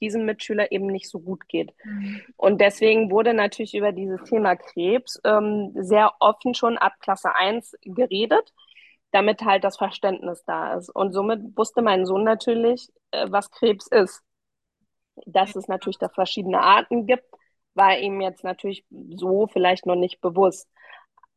diesem Mitschüler eben nicht so gut geht. Mhm. Und deswegen wurde natürlich über dieses Thema Krebs ähm, sehr offen schon ab Klasse 1 geredet, damit halt das Verständnis da ist. Und somit wusste mein Sohn natürlich, äh, was Krebs ist. Dass es natürlich da verschiedene Arten gibt war ihm jetzt natürlich so vielleicht noch nicht bewusst.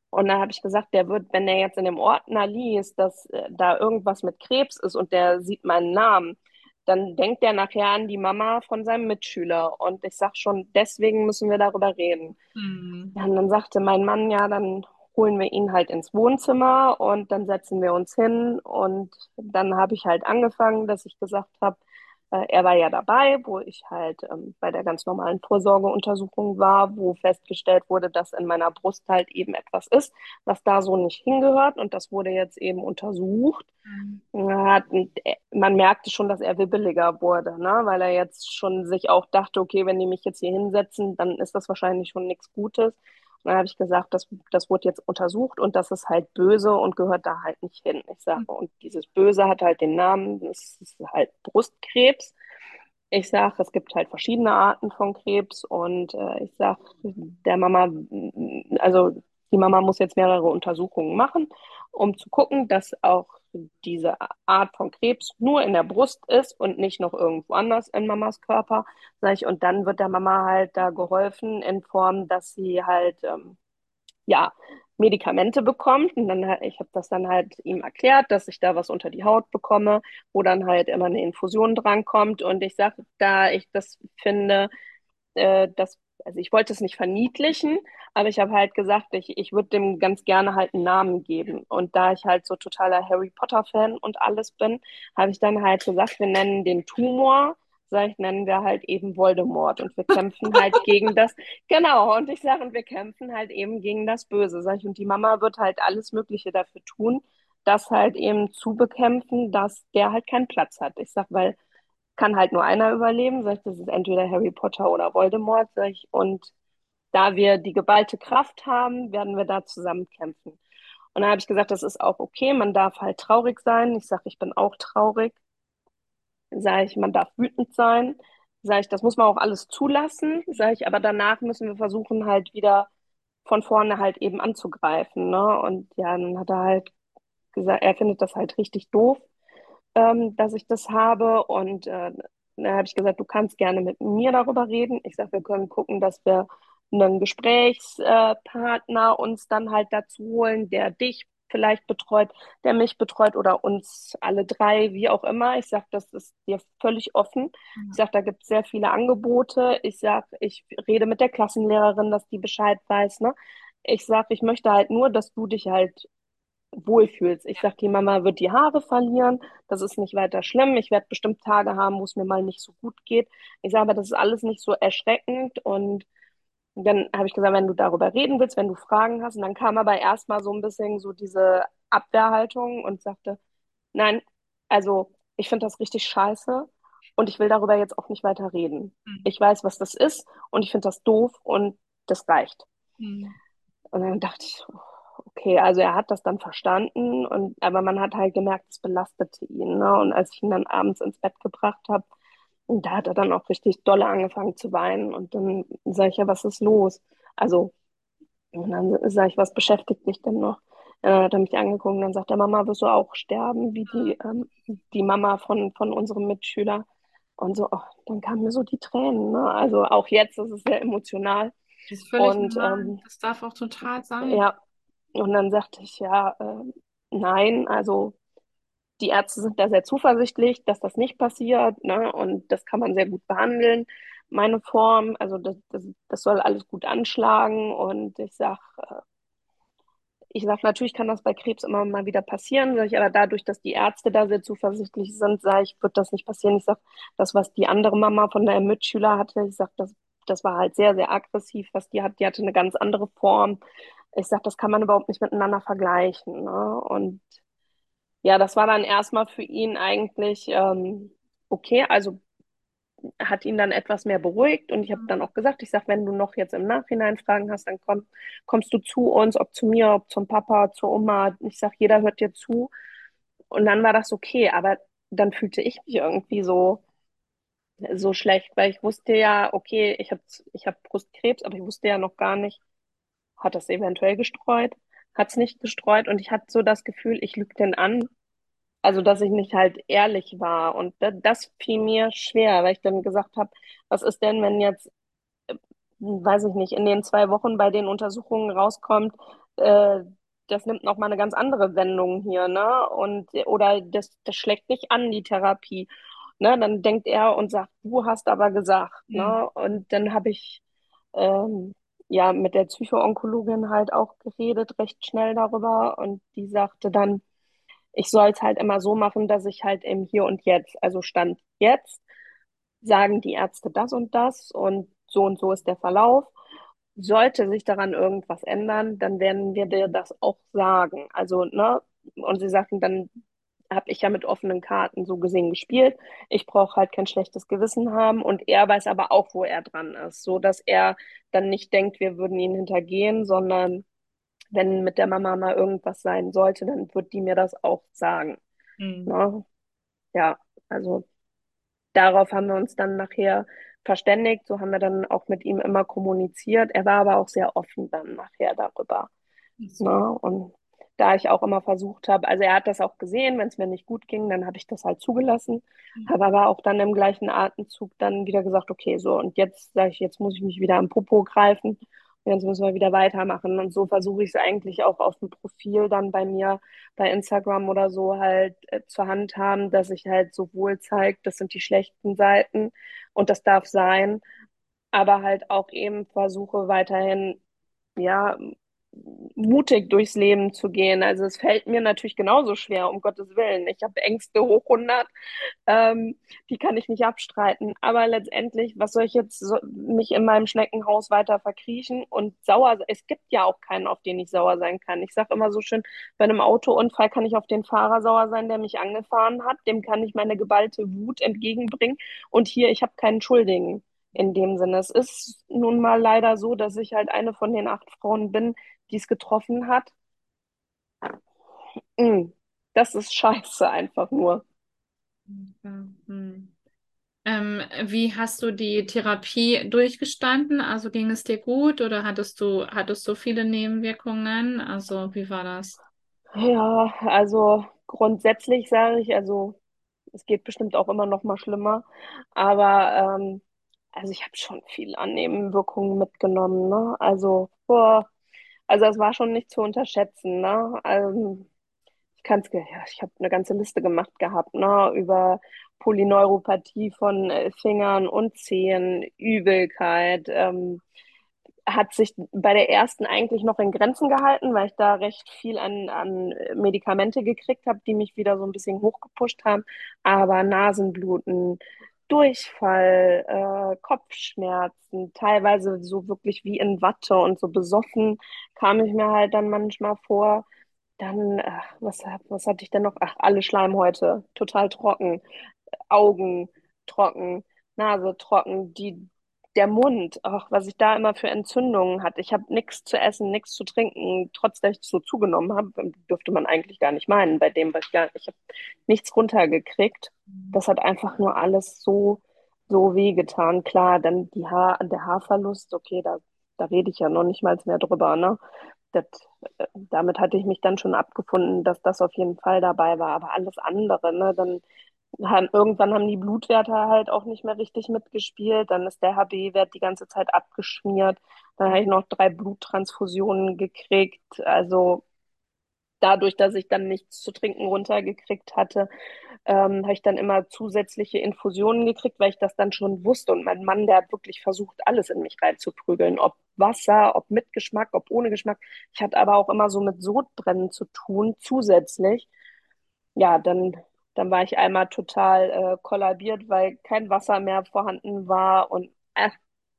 Und dann habe ich gesagt, der wird, wenn er jetzt in dem Ordner liest, dass äh, da irgendwas mit Krebs ist und der sieht meinen Namen, dann denkt er nachher an die Mama von seinem Mitschüler. Und ich sage schon, deswegen müssen wir darüber reden. Mhm. Und dann sagte mein Mann, ja, dann holen wir ihn halt ins Wohnzimmer und dann setzen wir uns hin. Und dann habe ich halt angefangen, dass ich gesagt habe, äh, er war ja dabei, wo ich halt ähm, bei der ganz normalen Vorsorgeuntersuchung war, wo festgestellt wurde, dass in meiner Brust halt eben etwas ist, was da so nicht hingehört. Und das wurde jetzt eben untersucht. Mhm. Hat, man merkte schon, dass er wibbeliger wurde, ne? weil er jetzt schon sich auch dachte, okay, wenn die mich jetzt hier hinsetzen, dann ist das wahrscheinlich schon nichts Gutes dann habe ich gesagt, das, das wurde jetzt untersucht und das ist halt böse und gehört da halt nicht hin. Ich sage, und dieses Böse hat halt den Namen, das ist halt Brustkrebs. Ich sage, es gibt halt verschiedene Arten von Krebs und äh, ich sage, der Mama, also die Mama muss jetzt mehrere Untersuchungen machen, um zu gucken, dass auch diese Art von Krebs nur in der Brust ist und nicht noch irgendwo anders in Mamas Körper. Sag ich, und dann wird der Mama halt da geholfen in Form, dass sie halt ähm, ja Medikamente bekommt. Und dann ich habe das dann halt ihm erklärt, dass ich da was unter die Haut bekomme, wo dann halt immer eine Infusion drankommt. Und ich sage, da ich das finde, äh, dass also ich wollte es nicht verniedlichen, aber ich habe halt gesagt, ich, ich würde dem ganz gerne halt einen Namen geben. Und da ich halt so totaler Harry Potter-Fan und alles bin, habe ich dann halt gesagt, wir nennen den Tumor, sag ich, nennen wir halt eben Voldemort. Und wir kämpfen halt gegen das, genau, und ich sage, wir kämpfen halt eben gegen das Böse, sag ich. Und die Mama wird halt alles Mögliche dafür tun, das halt eben zu bekämpfen, dass der halt keinen Platz hat. Ich sage, weil kann halt nur einer überleben, sag ich, das ist entweder Harry Potter oder Voldemort, sag ich, und da wir die geballte Kraft haben, werden wir da zusammen kämpfen. Und dann habe ich gesagt, das ist auch okay, man darf halt traurig sein. Ich sage, ich bin auch traurig. Sage ich, man darf wütend sein. Sage ich, das muss man auch alles zulassen. Sage ich, aber danach müssen wir versuchen, halt wieder von vorne halt eben anzugreifen. Ne? Und ja, dann hat er halt gesagt, er findet das halt richtig doof ähm, dass ich das habe. Und äh, dann habe ich gesagt, du kannst gerne mit mir darüber reden. Ich sage, wir können gucken, dass wir einen Gesprächspartner uns dann halt dazu holen, der dich vielleicht betreut, der mich betreut oder uns alle drei, wie auch immer. Ich sage, das ist dir völlig offen. Mhm. Ich sage, da gibt es sehr viele Angebote. Ich sage, ich rede mit der Klassenlehrerin, dass die Bescheid weiß. Ne? Ich sage, ich möchte halt nur, dass du dich halt wohlfühlst. Ich sage, die Mama wird die Haare verlieren, das ist nicht weiter schlimm. Ich werde bestimmt Tage haben, wo es mir mal nicht so gut geht. Ich sage aber, das ist alles nicht so erschreckend und dann habe ich gesagt, wenn du darüber reden willst, wenn du Fragen hast. Und dann kam aber erstmal so ein bisschen so diese Abwehrhaltung und sagte, nein, also ich finde das richtig scheiße und ich will darüber jetzt auch nicht weiter reden. Mhm. Ich weiß, was das ist und ich finde das doof und das reicht. Mhm. Und dann dachte ich, oh, okay, also er hat das dann verstanden und aber man hat halt gemerkt, es belastete ihn. Ne? Und als ich ihn dann abends ins Bett gebracht habe, da hat er dann auch richtig dolle angefangen zu weinen. Und dann sage ich ja, was ist los? Also, und dann sage ich, was beschäftigt dich denn noch? dann hat er mich angeguckt und dann sagt er, Mama, wirst du auch sterben, wie die, ähm, die Mama von, von unserem Mitschüler? Und so, oh, dann kamen mir so die Tränen. Ne? Also auch jetzt ist es sehr emotional. Das ist völlig Und normal. ähm, Das darf auch total sein. ja, und dann sagte ich, ja, äh, nein, also die Ärzte sind da sehr zuversichtlich, dass das nicht passiert, ne? Und das kann man sehr gut behandeln. Meine Form, also das, das, das soll alles gut anschlagen. Und ich sag, äh, ich sag, natürlich kann das bei Krebs immer mal wieder passieren, sag ich, aber dadurch, dass die Ärzte da sehr zuversichtlich sind, sage ich, wird das nicht passieren. Ich sag, das, was die andere Mama von der Mitschüler hatte, ich sag, das, das war halt sehr, sehr aggressiv, was die hat, die hatte eine ganz andere Form. Ich sag, das kann man überhaupt nicht miteinander vergleichen. Ne? Und ja, das war dann erstmal für ihn eigentlich ähm, okay. Also hat ihn dann etwas mehr beruhigt und ich habe dann auch gesagt, ich sage, wenn du noch jetzt im Nachhinein Fragen hast, dann komm, kommst du zu uns, ob zu mir, ob zum Papa, zur Oma. Ich sage, jeder hört dir zu. Und dann war das okay, aber dann fühlte ich mich irgendwie so, so schlecht, weil ich wusste ja, okay, ich habe ich hab Brustkrebs, aber ich wusste ja noch gar nicht, hat das eventuell gestreut, hat es nicht gestreut und ich hatte so das Gefühl, ich lüge den an also, dass ich nicht halt ehrlich war. Und da, das fiel mir schwer, weil ich dann gesagt habe, was ist denn, wenn jetzt, äh, weiß ich nicht, in den zwei Wochen bei den Untersuchungen rauskommt, äh, das nimmt noch mal eine ganz andere Wendung hier, ne? Und oder das, das schlägt nicht an, die Therapie. Ne? Dann denkt er und sagt, du hast aber gesagt, Mhm. ne? Und dann habe ich ähm, ja mit der Psychoonkologin halt auch geredet, recht schnell darüber. Und die sagte dann, ich soll es halt immer so machen, dass ich halt im Hier und Jetzt, also Stand jetzt, sagen die Ärzte das und das und so und so ist der Verlauf. Sollte sich daran irgendwas ändern, dann werden wir dir das auch sagen. Also, ne, und sie sagten, dann habe ich ja mit offenen Karten so gesehen gespielt. Ich brauche halt kein schlechtes Gewissen haben und er weiß aber auch, wo er dran ist, so dass er dann nicht denkt, wir würden ihn hintergehen, sondern wenn mit der Mama mal irgendwas sein sollte, dann wird die mir das auch sagen. Mhm. Ne? Ja, also darauf haben wir uns dann nachher verständigt. So haben wir dann auch mit ihm immer kommuniziert. Er war aber auch sehr offen dann nachher darüber. Super. Ne? Und da ich auch immer versucht habe, also er hat das auch gesehen, wenn es mir nicht gut ging, dann habe ich das halt zugelassen, habe aber auch dann im gleichen Atemzug dann wieder gesagt, okay, so und jetzt sage ich, jetzt muss ich mich wieder am Popo greifen und jetzt müssen wir wieder weitermachen. Und so versuche ich es eigentlich auch auf dem Profil dann bei mir bei Instagram oder so halt äh, zur Hand haben, dass ich halt sowohl zeige, das sind die schlechten Seiten und das darf sein, aber halt auch eben versuche weiterhin ja, mutig durchs Leben zu gehen. Also es fällt mir natürlich genauso schwer, um Gottes Willen. Ich habe Ängste hoch 100, ähm, die kann ich nicht abstreiten. Aber letztendlich, was soll ich jetzt so, mich in meinem Schneckenhaus weiter verkriechen und sauer? Es gibt ja auch keinen, auf den ich sauer sein kann. Ich sage immer so schön, bei einem Autounfall kann ich auf den Fahrer sauer sein, der mich angefahren hat. Dem kann ich meine geballte Wut entgegenbringen. Und hier, ich habe keinen Schuldigen in dem Sinne. Es ist nun mal leider so, dass ich halt eine von den acht Frauen bin, die es getroffen hat. Mm, Das ist scheiße einfach nur. Ja. Hm. Ähm, wie hast du die Therapie durchgestanden? Also ging es dir gut oder hattest du, hattest du viele Nebenwirkungen? Also wie war das? Ja, also grundsätzlich sage ich, also es geht bestimmt auch immer noch mal schlimmer, aber ähm, also ich habe schon viel an Nebenwirkungen mitgenommen, ne? Also, boah, also es war schon nicht zu unterschätzen, ne? Also, ich kann es, ja, ich habe eine ganze Liste gemacht gehabt, ne? Über Polyneuropathie von äh, Fingern und Zehen, Übelkeit, ähm, hat sich bei der ersten eigentlich noch in Grenzen gehalten, weil ich da recht viel an, an Medikamente gekriegt habe, die mich wieder so ein bisschen hochgepusht haben. Aber Nasenbluten, Durchfall, äh, Kopfschmerzen, teilweise so wirklich wie in Watte und so besoffen kam ich mir halt dann manchmal vor. Dann, ach, was, was hatte ich denn noch? Ach, alle Schleimhäute, total trocken, Augen trocken, Nase trocken, die der Mund, ach, was ich da immer für Entzündungen hatte. Ich habe nichts zu essen, nichts zu trinken, trotz dass ich so zugenommen habe, dürfte man eigentlich gar nicht meinen, bei dem, was ich gar ich habe nichts runtergekriegt. Das hat einfach nur alles so, so wehgetan. Klar, dann die Haar, der Haarverlust, okay, da, da rede ich ja noch nicht mal mehr drüber, ne? Das, äh, damit hatte ich mich dann schon abgefunden, dass das auf jeden Fall dabei war. Aber alles andere, ne, dann haben, irgendwann haben die Blutwerte halt auch nicht mehr richtig mitgespielt. Dann ist der HB-Wert die ganze Zeit abgeschmiert. Dann habe ich noch drei Bluttransfusionen gekriegt. Also dadurch, dass ich dann nichts zu trinken runtergekriegt hatte, ähm, habe ich dann immer zusätzliche Infusionen gekriegt, weil ich das dann schon wusste. Und mein Mann, der hat wirklich versucht, alles in mich reinzuprügeln. Ob Wasser, ob mit Geschmack, ob ohne Geschmack. Ich hatte aber auch immer so mit Sodbrennen zu tun, zusätzlich. Ja, dann, dann war ich einmal total äh, kollabiert, weil kein Wasser mehr vorhanden war. Und äh,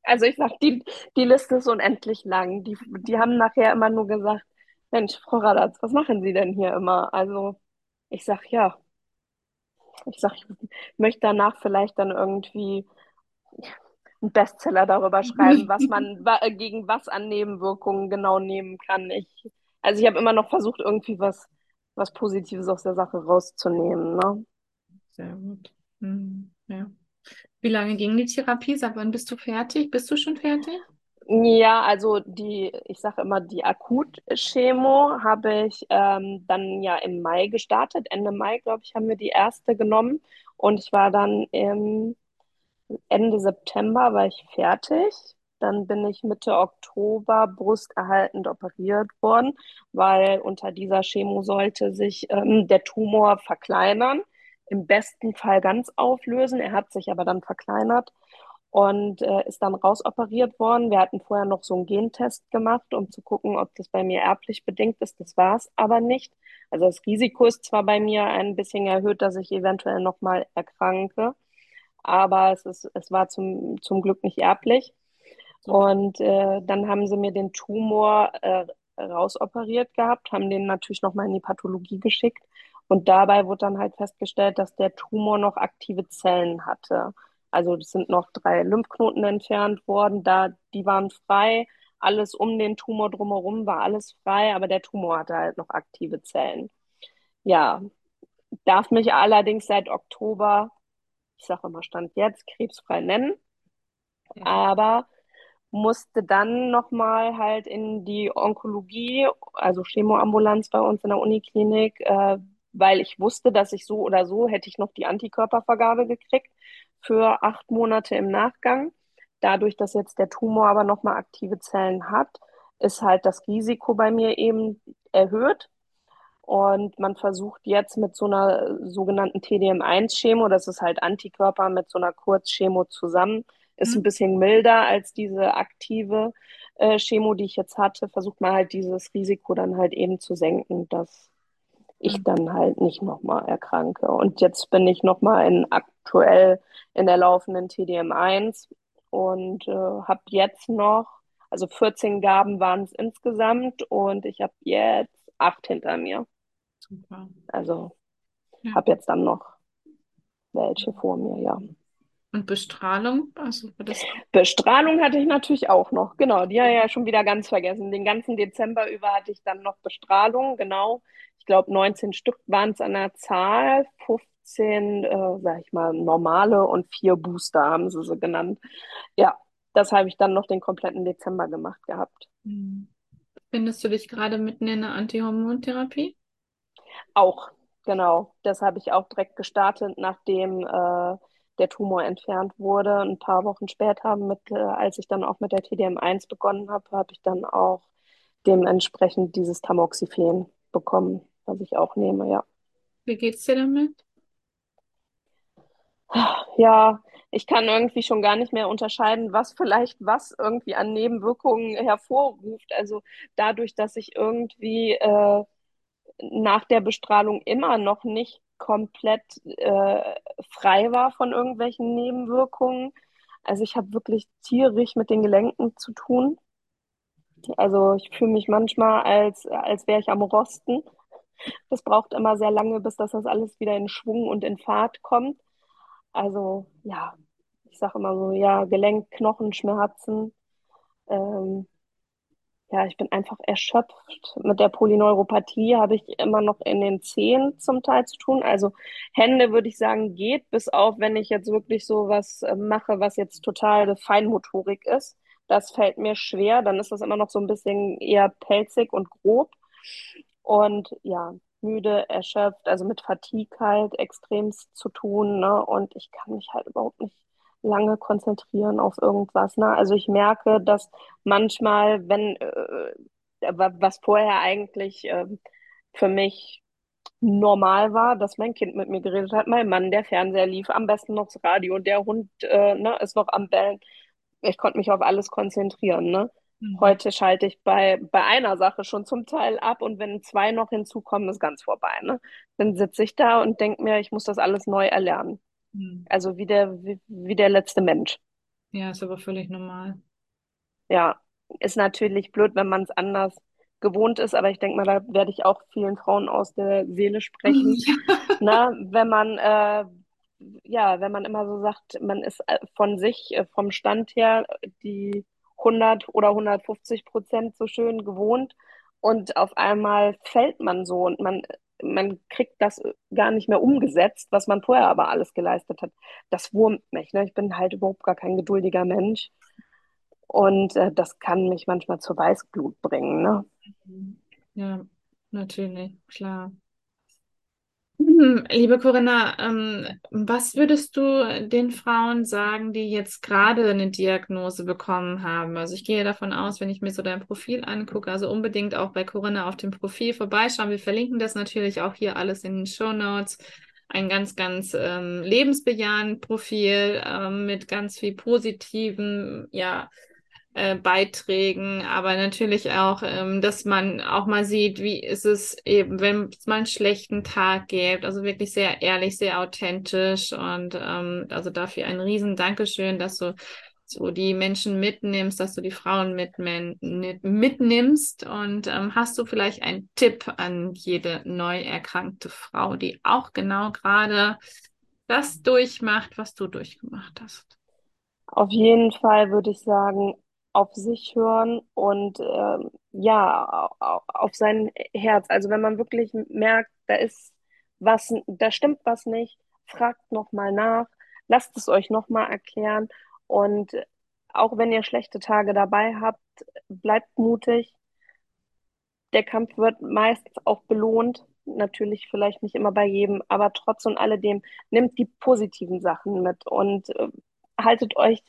also ich sag, die, die Liste ist unendlich lang. Die, die haben nachher immer nur gesagt, Mensch, Frau Radatz, was machen Sie denn hier immer? Also ich sag, ja, ich sag, ich möchte danach vielleicht dann irgendwie einen Bestseller darüber schreiben, was man wa gegen was an Nebenwirkungen genau nehmen kann. Ich, also ich habe immer noch versucht, irgendwie was, was Positives aus der Sache rauszunehmen. Ne? Sehr gut. Hm, ja. Wie lange ging die Therapie? Sag, wann bist du fertig? Bist du schon fertig? Ja, also die, ich sage immer, die Akut-Chemo habe ich ähm, dann ja im Mai gestartet. Ende Mai, glaube ich, haben wir die erste genommen. Und ich war dann im Ende September war ich fertig. Dann bin ich Mitte Oktober brusterhaltend operiert worden, weil unter dieser Chemo sollte sich ähm, der Tumor verkleinern, im besten Fall ganz auflösen. Er hat sich aber dann verkleinert und äh, ist dann rausoperiert worden. Wir hatten vorher noch so einen Gentest gemacht, um zu gucken, ob das bei mir erblich bedingt ist. Das war es aber nicht. Also das Risiko ist zwar bei mir ein bisschen erhöht, dass ich eventuell nochmal erkranke, aber es, ist, es war zum, zum Glück nicht erblich. Und äh, dann haben sie mir den Tumor äh, rausoperiert gehabt, haben den natürlich nochmal in die Pathologie geschickt. Und dabei wurde dann halt festgestellt, dass der Tumor noch aktive Zellen hatte. Also es sind noch drei Lymphknoten entfernt worden, da die waren frei. Alles um den Tumor drumherum war alles frei, aber der Tumor hatte halt noch aktive Zellen. Ja, darf mich allerdings seit Oktober ich sage immer Stand jetzt, krebsfrei nennen. Ja. Aber musste dann nochmal halt in die Onkologie, also Chemoambulanz bei uns in der Uniklinik, äh, weil ich wusste, dass ich so oder so hätte ich noch die Antikörpervergabe gekriegt für acht Monate im Nachgang. Dadurch, dass jetzt der Tumor aber nochmal aktive Zellen hat, ist halt das Risiko bei mir eben erhöht. Und man versucht jetzt mit so einer sogenannten TDM1-Chemo, das ist halt Antikörper mit so einer Kurzchemo zusammen, ist mhm. ein bisschen milder als diese aktive äh, Chemo, die ich jetzt hatte, versucht man halt dieses Risiko dann halt eben zu senken, dass ich mhm. dann halt nicht nochmal erkranke. Und jetzt bin ich nochmal in aktuell in der laufenden TDM1 und äh, habe jetzt noch, also 14 Gaben waren es insgesamt und ich habe jetzt acht hinter mir. Super. Also ja. habe jetzt dann noch welche vor mir, ja. Und Bestrahlung? Also das Bestrahlung hatte ich natürlich auch noch, genau. Die habe ich ja schon wieder ganz vergessen. Den ganzen Dezember über hatte ich dann noch Bestrahlung, genau. Ich glaube, 19 Stück waren es an der Zahl, 15, äh, sag ich mal, normale und vier Booster haben sie so genannt. Ja, das habe ich dann noch den kompletten Dezember gemacht gehabt. Hm. Findest du dich gerade mitten in der Antihormontherapie? Auch, genau. Das habe ich auch direkt gestartet, nachdem äh, der Tumor entfernt wurde. Ein paar Wochen später, mit, äh, als ich dann auch mit der TDM1 begonnen habe, habe ich dann auch dementsprechend dieses Tamoxifen bekommen, was ich auch nehme, ja. Wie geht's dir damit? Ja, ich kann irgendwie schon gar nicht mehr unterscheiden, was vielleicht was irgendwie an Nebenwirkungen hervorruft. Also dadurch, dass ich irgendwie äh, nach der Bestrahlung immer noch nicht komplett äh, frei war von irgendwelchen Nebenwirkungen. Also ich habe wirklich tierisch mit den Gelenken zu tun. Also ich fühle mich manchmal, als, als wäre ich am Rosten. Das braucht immer sehr lange, bis das, das alles wieder in Schwung und in Fahrt kommt. Also ja, ich sage immer so, ja, Gelenk, Knochenschmerzen, ähm, ja, ich bin einfach erschöpft. Mit der Polyneuropathie habe ich immer noch in den Zehen zum Teil zu tun. Also Hände würde ich sagen, geht, bis auf, wenn ich jetzt wirklich so was äh, mache, was jetzt total Feinmotorik ist. Das fällt mir schwer. Dann ist das immer noch so ein bisschen eher pelzig und grob. Und ja, müde, erschöpft, also mit Fatigue halt extremst zu tun, ne? Und ich kann mich halt überhaupt nicht lange konzentrieren auf irgendwas, ne? Also ich merke, dass manchmal, wenn äh, was vorher eigentlich äh, für mich normal war, dass mein Kind mit mir geredet hat, mein Mann, der Fernseher lief, am besten noch das Radio, der Hund äh, ne, ist noch am Bellen. Ich konnte mich auf alles konzentrieren. Ne? Mhm. Heute schalte ich bei, bei einer Sache schon zum Teil ab und wenn zwei noch hinzukommen, ist ganz vorbei. Ne? Dann sitze ich da und denke mir, ich muss das alles neu erlernen. Mhm. Also wie der, wie, wie der letzte Mensch. Ja, ist aber völlig normal. Ja, ist natürlich blöd, wenn man es anders gewohnt ist, aber ich denke mal, da werde ich auch vielen Frauen aus der Seele sprechen. Na, wenn man äh, ja, wenn man immer so sagt, man ist äh, von sich, äh, vom Stand her, die 100 oder 150 Prozent so schön gewohnt und auf einmal fällt man so und man, man kriegt das gar nicht mehr umgesetzt, was man vorher aber alles geleistet hat. Das wurmt mich. Ne? Ich bin halt überhaupt gar kein geduldiger Mensch. Und äh, das kann mich manchmal zur Weißglut bringen. Ne? Ja, natürlich, klar. Hm, liebe Corinna, ähm, was würdest du den Frauen sagen, die jetzt gerade eine Diagnose bekommen haben? Also ich gehe davon aus, wenn ich mir so dein Profil angucke, also unbedingt auch bei Corinna auf dem Profil vorbeischauen. Wir verlinken das natürlich auch hier alles in den Show Notes. Ein ganz, ganz ähm, lebensbejahend Profil ähm, mit ganz viel positiven, ja, äh, Beiträgen, aber natürlich auch, ähm, dass man auch mal sieht, wie ist es eben, wenn es mal einen schlechten Tag gibt. Also wirklich sehr ehrlich, sehr authentisch und ähm, also dafür ein riesen Dankeschön, dass du so die Menschen mitnimmst, dass du die Frauen mitmen mitnimmst und ähm, hast du vielleicht einen Tipp an jede neu erkrankte Frau, die auch genau gerade das durchmacht, was du durchgemacht hast? Auf jeden Fall würde ich sagen, auf sich hören und ähm, ja, auf sein Herz. Also wenn man wirklich merkt, da ist was, da stimmt was nicht, fragt nochmal nach, lasst es euch nochmal erklären und auch wenn ihr schlechte Tage dabei habt, bleibt mutig. Der Kampf wird meistens auch belohnt. Natürlich vielleicht nicht immer bei jedem, aber trotz und alledem nimmt die positiven Sachen mit und äh, haltet euch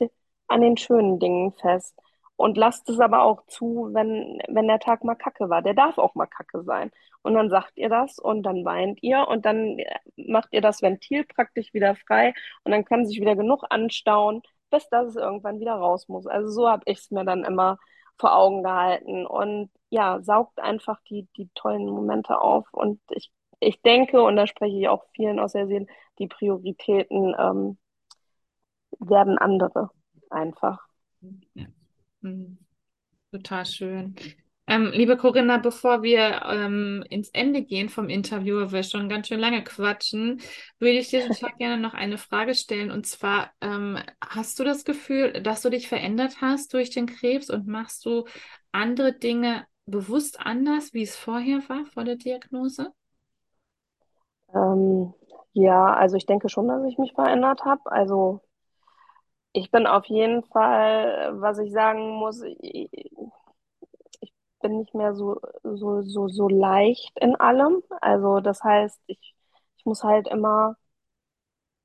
an den schönen Dingen fest. Und lasst es aber auch zu, wenn, wenn der Tag mal kacke war. Der darf auch mal kacke sein. Und dann sagt ihr das und dann weint ihr und dann macht ihr das Ventil praktisch wieder frei und dann kann sich wieder genug anstauen, bis das es irgendwann wieder raus muss. Also so habe ich es mir dann immer vor Augen gehalten. Und ja, saugt einfach die, die tollen Momente auf. Und ich, ich denke, und da spreche ich auch vielen aus der Seele, die Prioritäten ähm, werden andere einfach. Mhm. Total schön. Ähm, liebe Corinna, bevor wir ähm, ins Ende gehen vom Interview, weil wir schon ganz schön lange quatschen, würde ich dir total gerne noch eine Frage stellen. Und zwar, ähm, hast du das Gefühl, dass du dich verändert hast durch den Krebs und machst du andere Dinge bewusst anders, wie es vorher war, vor der Diagnose? Ähm, ja, also ich denke schon, dass ich mich verändert habe. Also ich bin auf jeden Fall, was ich sagen muss, ich, ich bin nicht mehr so, so, so, so leicht in allem. Also das heißt, ich, ich muss halt immer,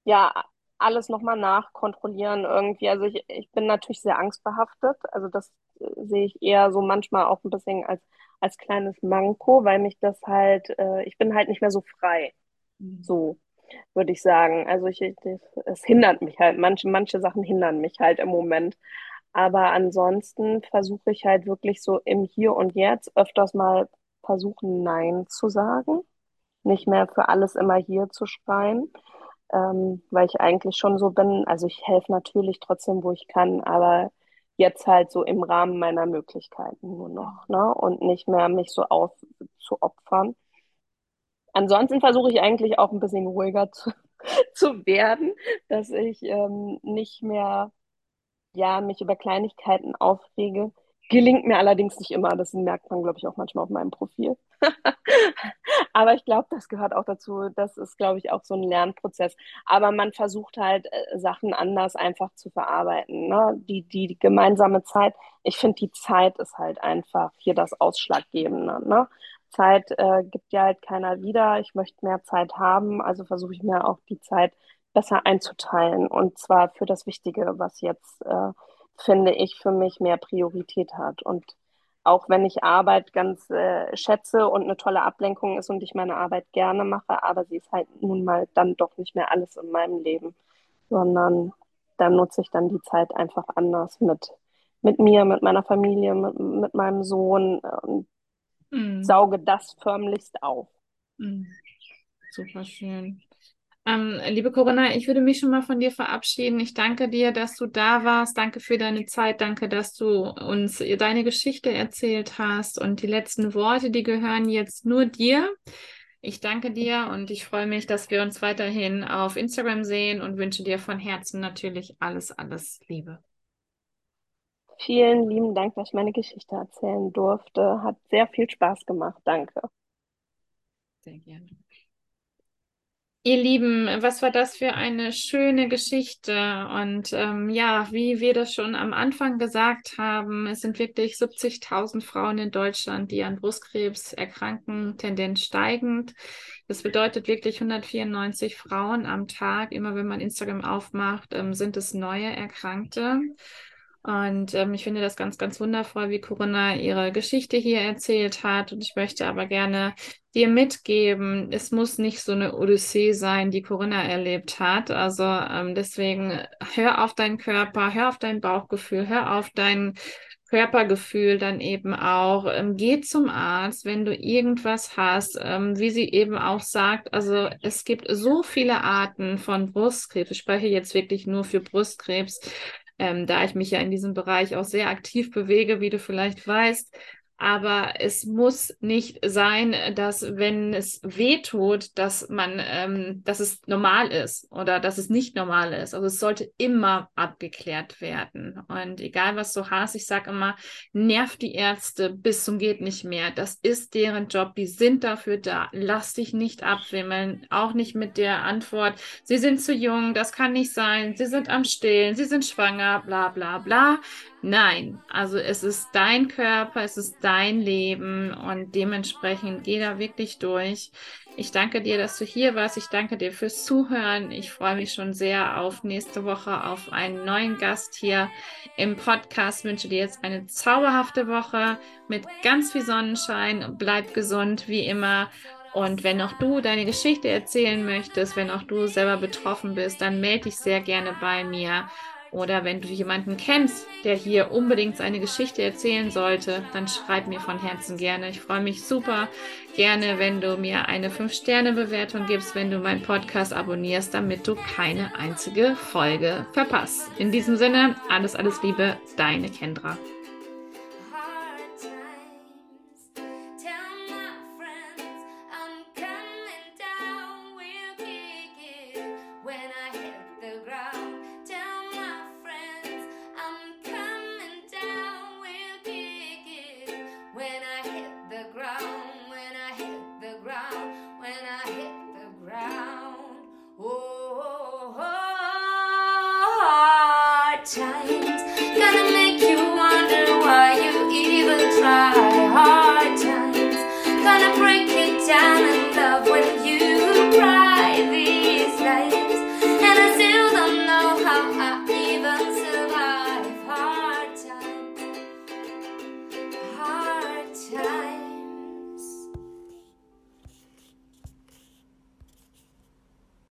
ja, alles nochmal nachkontrollieren irgendwie. Also ich, ich bin natürlich sehr angstbehaftet. Also das äh, sehe ich eher so manchmal auch ein bisschen als, als kleines Manko, weil mich das halt, äh, ich bin halt nicht mehr so frei. Mhm. So würde ich sagen. Also ich, es hindert mich halt, manche, manche Sachen hindern mich halt im Moment. Aber ansonsten versuche ich halt wirklich so im Hier und Jetzt öfters mal versuchen, Nein zu sagen. Nicht mehr für alles immer hier zu schreien, ähm, weil ich eigentlich schon so bin. Also ich helfe natürlich trotzdem, wo ich kann, aber jetzt halt so im Rahmen meiner Möglichkeiten nur noch, ne? Und nicht mehr mich so aufzuopfern. Ansonsten versuche ich eigentlich auch ein bisschen ruhiger zu, zu werden, dass ich ähm, nicht mehr ja, mich über Kleinigkeiten aufrege. Gelingt mir allerdings nicht immer. Das merkt man, glaube ich, auch manchmal auf meinem Profil. Aber ich glaube, das gehört auch dazu. Das ist, glaube ich, auch so ein Lernprozess. Aber man versucht halt, äh, Sachen anders einfach zu verarbeiten. Ne? Die, die, gemeinsame Zeit, ich finde, die Zeit ist halt einfach hier das Ausschlaggebende. Ne? Zeit äh, gibt ja halt keiner wieder. Ich möchte mehr Zeit haben, also versuche ich mir auch die Zeit besser einzuteilen und zwar für das Wichtige, was jetzt, äh, finde ich, für mich mehr Priorität hat. Und auch wenn ich Arbeit ganz äh, schätze und eine tolle Ablenkung ist und ich meine Arbeit gerne mache, aber sie ist halt nun mal dann doch nicht mehr alles in meinem Leben, sondern dann nutze ich dann die Zeit einfach anders mit, mit mir, mit meiner Familie, mit, mit meinem Sohn und mm. sauge das förmlichst auf. Mm. Super schön. Ähm, liebe Corinna, ich würde mich schon mal von dir verabschieden. Ich danke dir, dass du da warst. Danke für deine Zeit. Danke, dass du uns deine Geschichte erzählt hast. Und die letzten Worte, die gehören jetzt nur dir. Ich danke dir und ich freue mich, dass wir uns weiterhin auf Instagram sehen und wünsche dir von Herzen natürlich alles, alles Liebe. Vielen lieben Dank, dass ich meine Geschichte erzählen durfte. Hat sehr viel Spaß gemacht. Danke. Sehr gerne. Ihr Lieben, was war das für eine schöne Geschichte? Und ähm, ja, wie wir das schon am Anfang gesagt haben, es sind wirklich 70.000 Frauen in Deutschland, die an Brustkrebs erkranken, Tendenz steigend. Das bedeutet wirklich 194 Frauen am Tag. Immer wenn man Instagram aufmacht, ähm, sind es neue Erkrankte. Und ähm, ich finde das ganz, ganz wundervoll, wie Corinna ihre Geschichte hier erzählt hat. Und ich möchte aber gerne dir mitgeben, es muss nicht so eine Odyssee sein, die Corinna erlebt hat. Also ähm, deswegen hör auf deinen Körper, hör auf dein Bauchgefühl, hör auf dein Körpergefühl dann eben auch. Ähm, geh zum Arzt, wenn du irgendwas hast, ähm, wie sie eben auch sagt. Also es gibt so viele Arten von Brustkrebs. Ich spreche jetzt wirklich nur für Brustkrebs ähm, da ich mich ja in diesem Bereich auch sehr aktiv bewege, wie du vielleicht weißt. Aber es muss nicht sein, dass wenn es weh tut, dass man, ähm, dass es normal ist oder dass es nicht normal ist. Also es sollte immer abgeklärt werden. Und egal was du hast, ich sage immer, nerv die Ärzte bis zum geht nicht mehr. Das ist deren Job. Die sind dafür da. Lass dich nicht abwimmeln. Auch nicht mit der Antwort, sie sind zu jung, das kann nicht sein, sie sind am Stillen, sie sind schwanger, bla bla bla. Nein, also es ist dein Körper, es ist dein Leben und dementsprechend geh da wirklich durch. Ich danke dir, dass du hier warst. Ich danke dir fürs Zuhören. Ich freue mich schon sehr auf nächste Woche auf einen neuen Gast hier im Podcast. Ich wünsche dir jetzt eine zauberhafte Woche mit ganz viel Sonnenschein. Bleib gesund wie immer. Und wenn auch du deine Geschichte erzählen möchtest, wenn auch du selber betroffen bist, dann melde dich sehr gerne bei mir. Oder wenn du jemanden kennst, der hier unbedingt seine Geschichte erzählen sollte, dann schreib mir von Herzen gerne. Ich freue mich super gerne, wenn du mir eine 5-Sterne-Bewertung gibst, wenn du meinen Podcast abonnierst, damit du keine einzige Folge verpasst. In diesem Sinne, alles, alles Liebe, deine Kendra.